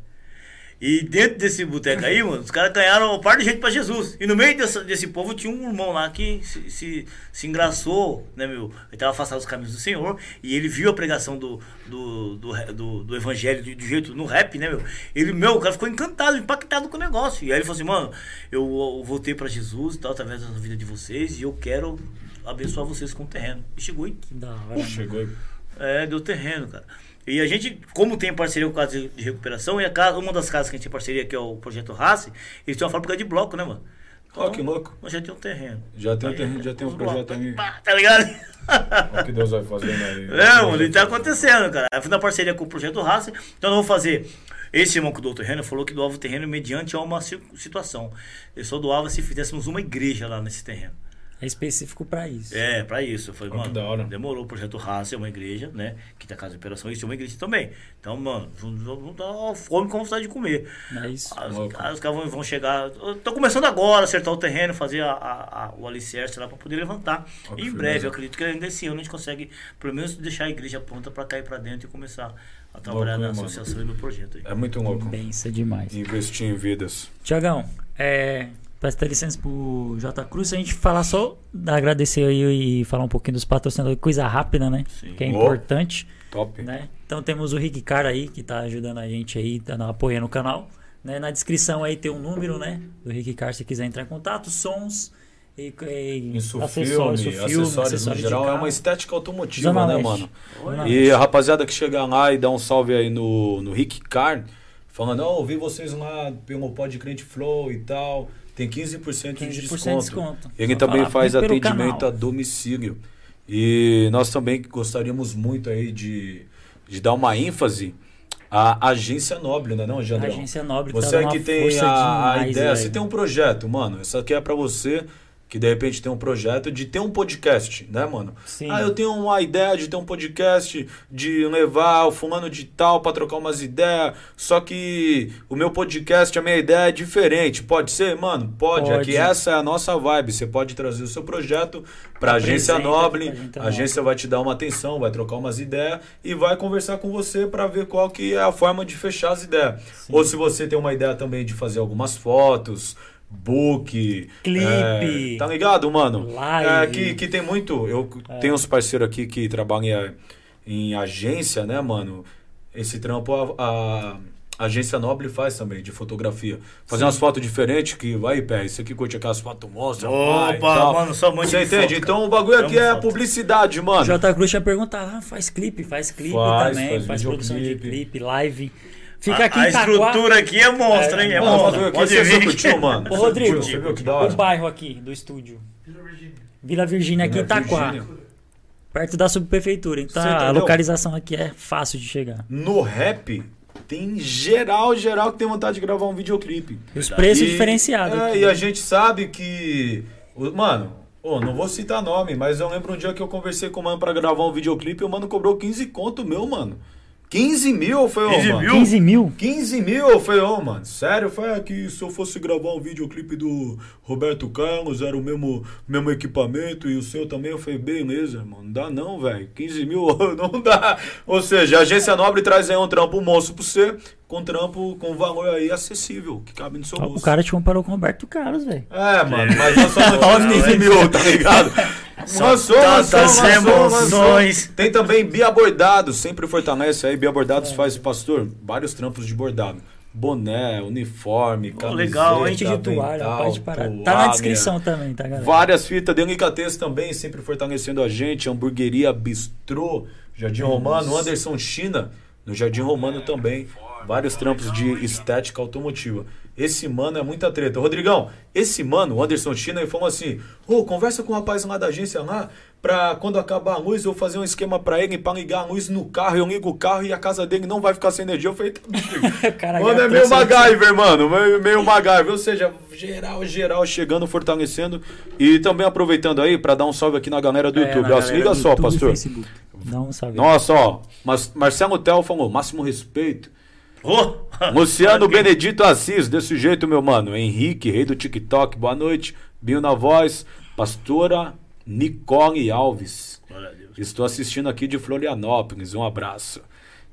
E dentro desse boteco aí, mano, os caras ganharam um par de gente pra Jesus. E no meio dessa- desse povo tinha um irmão lá que se, se, se engraçou, né, meu? Ele tava afastado dos caminhos do Senhor. E ele viu a pregação do, do, do, do, do evangelho de jeito no rap, né, meu? Ele, meu, o cara ficou encantado, impactado com o negócio. E aí ele falou assim, mano, eu, eu voltei pra Jesus e tal, através da vida de vocês. E eu quero abençoar vocês com o terreno. E chegou e da hora. Chegou aí. é, deu terreno, cara. E a gente, como tem parceria com a casa de recuperação, e a casa, uma das casas que a gente tem parceria, que é o Projeto Race, eles têm uma fábrica de bloco, né, mano? Ó, que louco. Nós já tem um terreno. Já tem um terreno, já tem um projeto aí. Tá ligado? Olha o que Deus vai fazendo aí. É, mano, e tá acontecendo, cara. Eu fiz uma parceria com o Projeto Race, então eu vou fazer. Esse irmão que doou o terreno falou que doava o terreno mediante a uma situação. Ele só doava se fizéssemos uma igreja lá nesse terreno. É específico pra isso. É, pra isso. Eu falei, Ó, que mano, da hora. demorou. O projeto Raça é uma igreja, né? Que tá casa de operação, isso é uma igreja também. Então, mano, vamos vamos dar fome com vontade de comer. É isso. Ah, Os, caras vão, vão chegar. Eu tô começando agora a acertar o terreno, fazer a, a- a- o alicerce lá pra poder levantar. Em breve, eu acredito que ainda esse ano a gente consegue, pelo menos, deixar a igreja pronta pra cair pra dentro e começar a trabalhar Louco, na né, mano? associação e no projeto aí. É muito louco. Benção demais. Investir em vidas. Tiagão, é, peço até licença pro J Cruz, a gente falar só, agradecer aí e falar um pouquinho dos patrocinadores, coisa rápida, né? Sim. Que é importante, Top. né? Então temos o Rick Car aí, que tá ajudando a gente aí, tá apoiando o canal. Né? Na descrição aí tem um número, né? Do Rick Car, se quiser entrar em contato, sons e, e Isso, acessórios, filme, isso, filme, acessórios no acessórios de geral, é uma estética automotiva, Zona né, Leste. mano? Zona E Leste. a rapaziada que chega lá e dá um salve aí no, no Rick Car, falando, ó, ouvi vocês lá pelo Pod Crente Flow e tal, tem 15%, de 15% de desconto. desconto. Ele Só também faz atendimento canal. a domicílio. E nós também gostaríamos muito aí de, de dar uma ênfase à agência Nobre, né não, Jandrão? Agência Nobre que Você tá é que tem a, a ideia, velho. você tem um projeto, mano. Isso aqui é pra você que de repente tem um projeto de ter um podcast, né, mano? Sim. Ah, eu tenho uma ideia de ter um podcast, de levar o fulano de tal pra trocar umas ideias. Só que o meu podcast, a minha ideia é diferente. Pode ser, mano? Pode. Pode. Aqui essa é a nossa vibe. Você pode trazer o seu projeto agência Apresenta Nobre. pra gente, A agência vai te dar uma atenção, vai trocar umas ideias e vai conversar com você pra ver qual que é a forma de fechar as ideias. Ou se você tem uma ideia também de fazer algumas fotos, book, Clipe. é, tá ligado, mano? Live. É, que, que tem muito. Eu tenho uns parceiros aqui que trabalham em, em agência, né, mano? Esse trampo a, a agência Nobre faz também, de fotografia. Fazer umas fotos diferentes que vai, pé, isso aqui curte aquelas fotos monstras. Opa, e tal. mano, só mãe Você de entende? foto, Então o bagulho aqui é foto. publicidade, mano. J. Cruz tinha perguntado, ah, faz clipe, faz clipe Faz, também, faz faz, produção de clipe, live. Fica A, aqui a Itaquá. estrutura aqui é monstro, hein? É o monstro. aqui Pode você vir. curtiu, mano. Ô, Rodrigo? Você viu que da hora? o bairro aqui do estúdio. Vila Virgínia aqui em Vila Itaquá. Virgínia. Perto da subprefeitura. Então a localização aqui é fácil de chegar. No rap, tem geral, geral que tem vontade de gravar um videoclipe. Os preços E- diferenciados. É, e a gente sabe que. o- Mano, ô, não vou citar nome, mas eu lembro um dia que eu conversei com o mano pra gravar um videoclipe e o mano cobrou 15 conto meu, mano. 15 mil? Foi, ô, 15 mano. mil? 15 mil? 15 mil? Foi, ô, mano. Sério? Foi aqui, se eu fosse gravar um videoclipe do Roberto Carlos, era o mesmo, mesmo equipamento e o seu também. Eu falei, beleza, mano. Não dá não, velho. 15 mil não dá. Ou seja, a agência nobre traz aí um trampo monstro pra você, com trampo com valor aí acessível, que cabe no seu bolso. O cara te comparou com o Roberto Carlos, velho. É, mano, mas nós só não temos 15 mil, tá ligado? Lançou, lançou, tantas lançou, lançou. emoções. Tem também Bia Bordados, sempre fortalece aí. Bia Bordados faz, pastor, vários trampos de bordado. Boné, uniforme, camiseta, legal, hein? Gente de toalha, pode parar. Tá na descrição também, tá, galera? Várias fitas, Delicatez também, sempre fortalecendo a gente. Hamburgueria Bistrô, Jardim Romano, Anderson China, no Jardim Romano também. Vários trampos de estética automotiva. Esse mano é muita treta. Rodrigão, esse mano, o Anderson China, ele falou assim: Ô, conversa com o rapaz lá da agência lá, pra quando acabar a luz, eu fazer um esquema pra ele pra ligar a luz no carro. Eu ligo o carro e a casa dele não vai ficar sem energia. Eu falei, tá. Cara, Mano, é meio MacGyver, mano. Meio, meio MacGyver. Ou seja, geral, geral chegando, fortalecendo. E também aproveitando aí pra dar um salve aqui na galera do É, YouTube. Ó, se liga só, YouTube pastor. Um. Nossa, ó. Mas Marcelo Tel falou, máximo respeito. Ô, Luciano Benedito Assis, desse jeito, meu mano. Henrique, rei do TikTok, boa noite. Bio na voz. Pastora Nicole Alves. Estou assistindo aqui de Florianópolis, um abraço.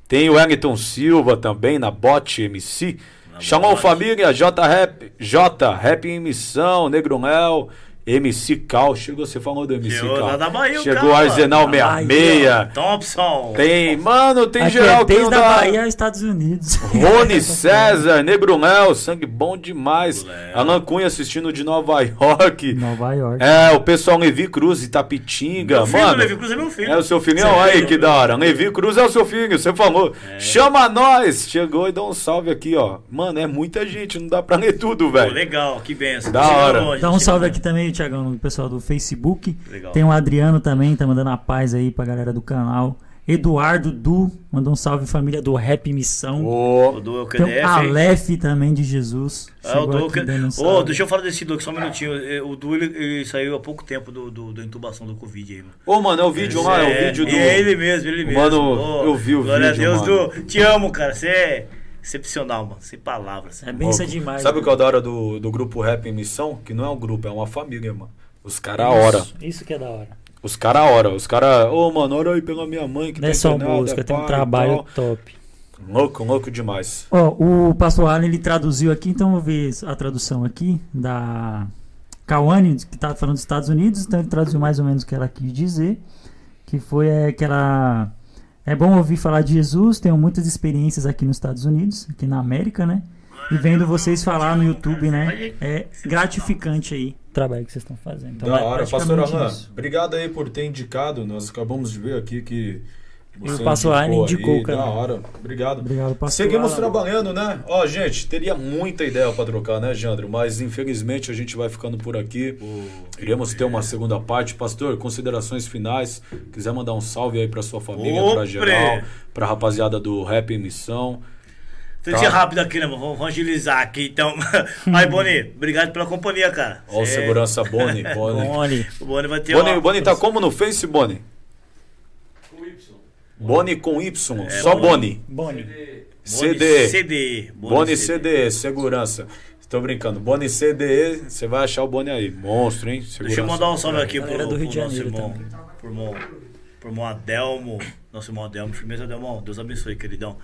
Tem o Wellington Silva também na Bot MC. Chamou Bot. família, J Rap, J Rap em missão, Negro Léo, MC Cal. Chegou, você falou do MC Chegou Cal. lá da Bahia, o Chegou Cal, Arsenal da Bahia. 66. Thompson. Tem, mano, tem Aqui geral é que desde não a dá. Bahia aos Estados Unidos. Rony César, Negro Léo, sangue bom demais. Léo. Alan Cunha assistindo de Nova York. Nova York. É, o pessoal Levi Cruz, Itapitinga. Meu filho, mano, Levi Cruz é meu filho. é o seu filhinho? Sério? Aí, que da hora. Levi Cruz é o seu filho, você falou. Chama nós! Chegou e dá um salve aqui, ó. Mano, é muita gente, não dá pra ler tudo, velho. legal, que benção. Da hora. longe, Dá um salve aqui também, Thiagão, no pessoal do Facebook. Legal. Tem o Adriano também, tá mandando a paz aí pra galera do canal. Eduardo Du, mandou um salve família do Rap Missão. Ô, O do Tem o. Aleph também de Jesus. É, o Du, aqui dando um Ô, salve. deixa eu falar desse Du aqui só um minutinho. É, O Du ele, ele saiu há pouco tempo do, do- da intubação do Covid aí, mano. Ô, mano, é o vídeo lá, é o vídeo do. É ele mesmo, ele mesmo. Mano, eu vi o glória vídeo, a Deus, mano. Du. Te amo, cara. Você é excepcional, mano. Sem palavras. É benção Louco. demais. Sabe o né? que é da hora do, do grupo Rap em Missão? Que não é um grupo, é uma família, mano. Os caras a hora. Isso, que é da hora. Os caras a hora. Os caras, ô, mano, ora aí pela minha mãe que Não é só internada, música, tem um trabalho top. Louco, louco demais. Ó, o pastor Alan ele traduziu aqui, então eu vou ver a tradução aqui da Kawane, que tá falando dos Estados Unidos, então ele traduziu mais ou menos o que ela quis dizer, que foi é, que ela é bom ouvir falar de Jesus, tenho muitas experiências aqui nos Estados Unidos, aqui na América, né? E vendo vocês falar no YouTube, né? É gratificante aí trabalho que vocês estão fazendo. Então, da é hora, pastor isso. Obrigado aí por ter indicado. Nós acabamos de ver aqui que. E o pastor Arlan indicou, aí, cara. Da hora. Obrigado. Obrigado, pastor. Seguimos Alan. trabalhando, né? Ó, gente, teria muita ideia pra trocar, né, Jandro? Mas infelizmente a gente vai ficando por aqui. Iremos ter uma segunda parte. Pastor, considerações finais. Quiser mandar um salve aí pra sua família, pra Opre! geral, pra rapaziada do Rap em Missão. Tem que Tá. ser rápido aqui, né, mano? Vamos vamos agilizar aqui, então. Aí, Boni, obrigado pela companhia, cara. Ó, o Cê- segurança Boni. Boni. Boni. O Boni vai ter Boni, uma- Boni tá como no Face, Boni? Boni com Y, só Boni. Boni. CD. CD. Boni CDE, segurança. Tô brincando. Boni CDE, você vai achar o Boni aí. Monstro, hein? Segurança. Deixa eu mandar um salve aqui pro, do Rio de pro nosso Janeiro irmão. Pro irmão, pro irmão Adelmo. Nosso irmão Adelmo. Firmeza, Adelmo. Deus abençoe, queridão.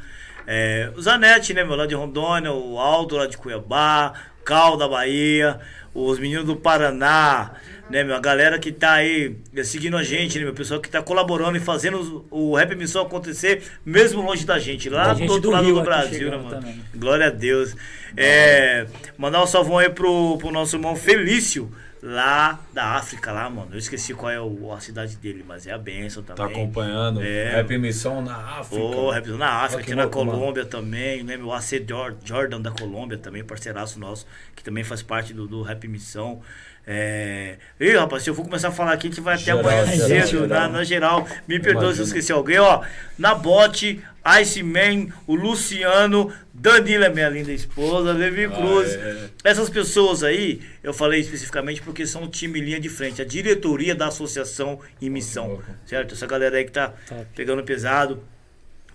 É, o Zanetti, né, meu? Lá de Rondônia. O Aldo lá de Cuiabá. Cal da Bahia. Os meninos do Paraná. Né, meu? A galera que tá aí eh, seguindo a gente, né, meu? Pessoal que tá colaborando e fazendo o o Rap Missão acontecer, mesmo longe da gente. Lá do gente outro do lado Rio do Brasil, né, mano? também. Glória a Deus. É, mandar um salvão aí pro, pro nosso irmão Felício, lá da África, lá, mano. Eu esqueci qual é o- a cidade dele, mas é a benção Tá também. acompanhando. É. Rap Missão na África. Ô, Rap na África, aqui na louco, mano. Colômbia também, né? Meu AC Jor- Jordan da Colômbia também, parceiraço nosso, que também faz parte do, do Rap Missão. É... Ih, rapaz, se eu for começar a falar aqui, a gente vai até Geral, amanhã geral, cedo, na, geral. na geral. Me perdoa se eu Imagina. esqueci alguém, ó. Na bote, Iceman, o Luciano, Danila, minha linda esposa, Levi Cruz. é. Essas pessoas aí, eu falei especificamente porque são o time linha de frente, a diretoria da associação em missão. Certo? Essa galera aí que tá Top. pegando pesado,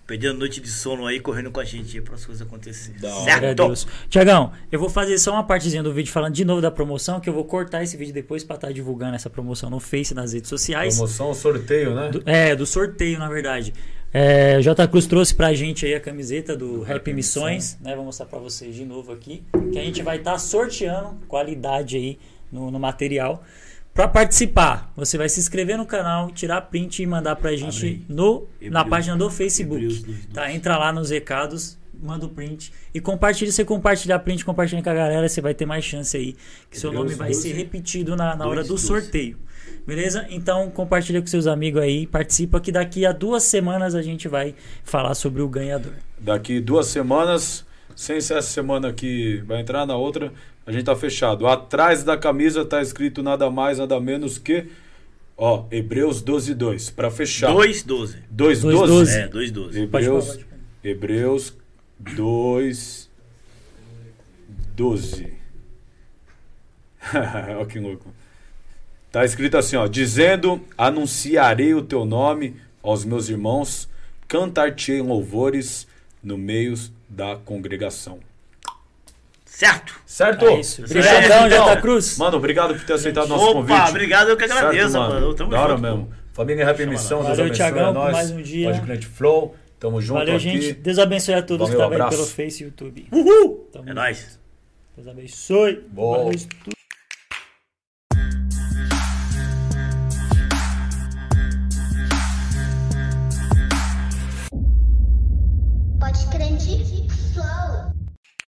perdendo noite de sono aí, correndo com a gente para as coisas acontecerem. Da Certo? Deus. Tiagão, eu vou fazer só uma partezinha do vídeo falando de novo da promoção, que eu vou cortar esse vídeo depois pra estar divulgando essa promoção no Face, nas redes sociais. Promoção, sorteio, né? Do- é, do sorteio, na verdade. É, J Cruz trouxe pra gente aí a camiseta do Rap Rap Missões, né? Vou mostrar pra vocês de novo aqui, que a gente vai estar sorteando qualidade aí no, no material. Pra participar, você vai se inscrever no canal, tirar print e mandar pra gente Abre aí. no, na página do Facebook. Tá, entra lá nos recados, manda o print e compartilha. Se você compartilhar print, compartilha com a galera, você vai ter mais chance aí que seu nome vai 12, ser repetido na, na hora do sorteio. Beleza? Então compartilha com seus amigos aí, participa que daqui a duas semanas a gente vai falar sobre o ganhador. Daqui duas semanas, sem ser essa semana que vai entrar na outra, a gente tá fechado. Atrás da camisa tá escrito nada mais, nada menos que, ó, Hebreus 12, 2. Pra fechar. 2, 12. 2, Dois, 12? doze. É, 2, 12. Pode falar, Hebreus, pode falar. Hebreus 2, 12. Olha que louco. Tá escrito assim, ó. Dizendo, anunciarei o teu nome aos meus irmãos, cantar-te-ei louvores no meio da congregação. Certo? Certo? É isso. Obrigadão, então. Jota Cruz. Mano, obrigado por ter aceitado nosso Opa, convite. obrigado, eu que agradeço, Certo, mano. Tamo da hora junto, mesmo. Família Rap Missão, Deus Valeu, abençoe Thiagão, a por nós. mais um dia. Pode Cliente Flow. Tamo junto Valeu, aqui. gente. Deus abençoe a todos Valeu, que aí abraço. pelo Face e YouTube. Uhul! Tamo É junto. nóis. Deus abençoe. Boa. Valeu, pode crer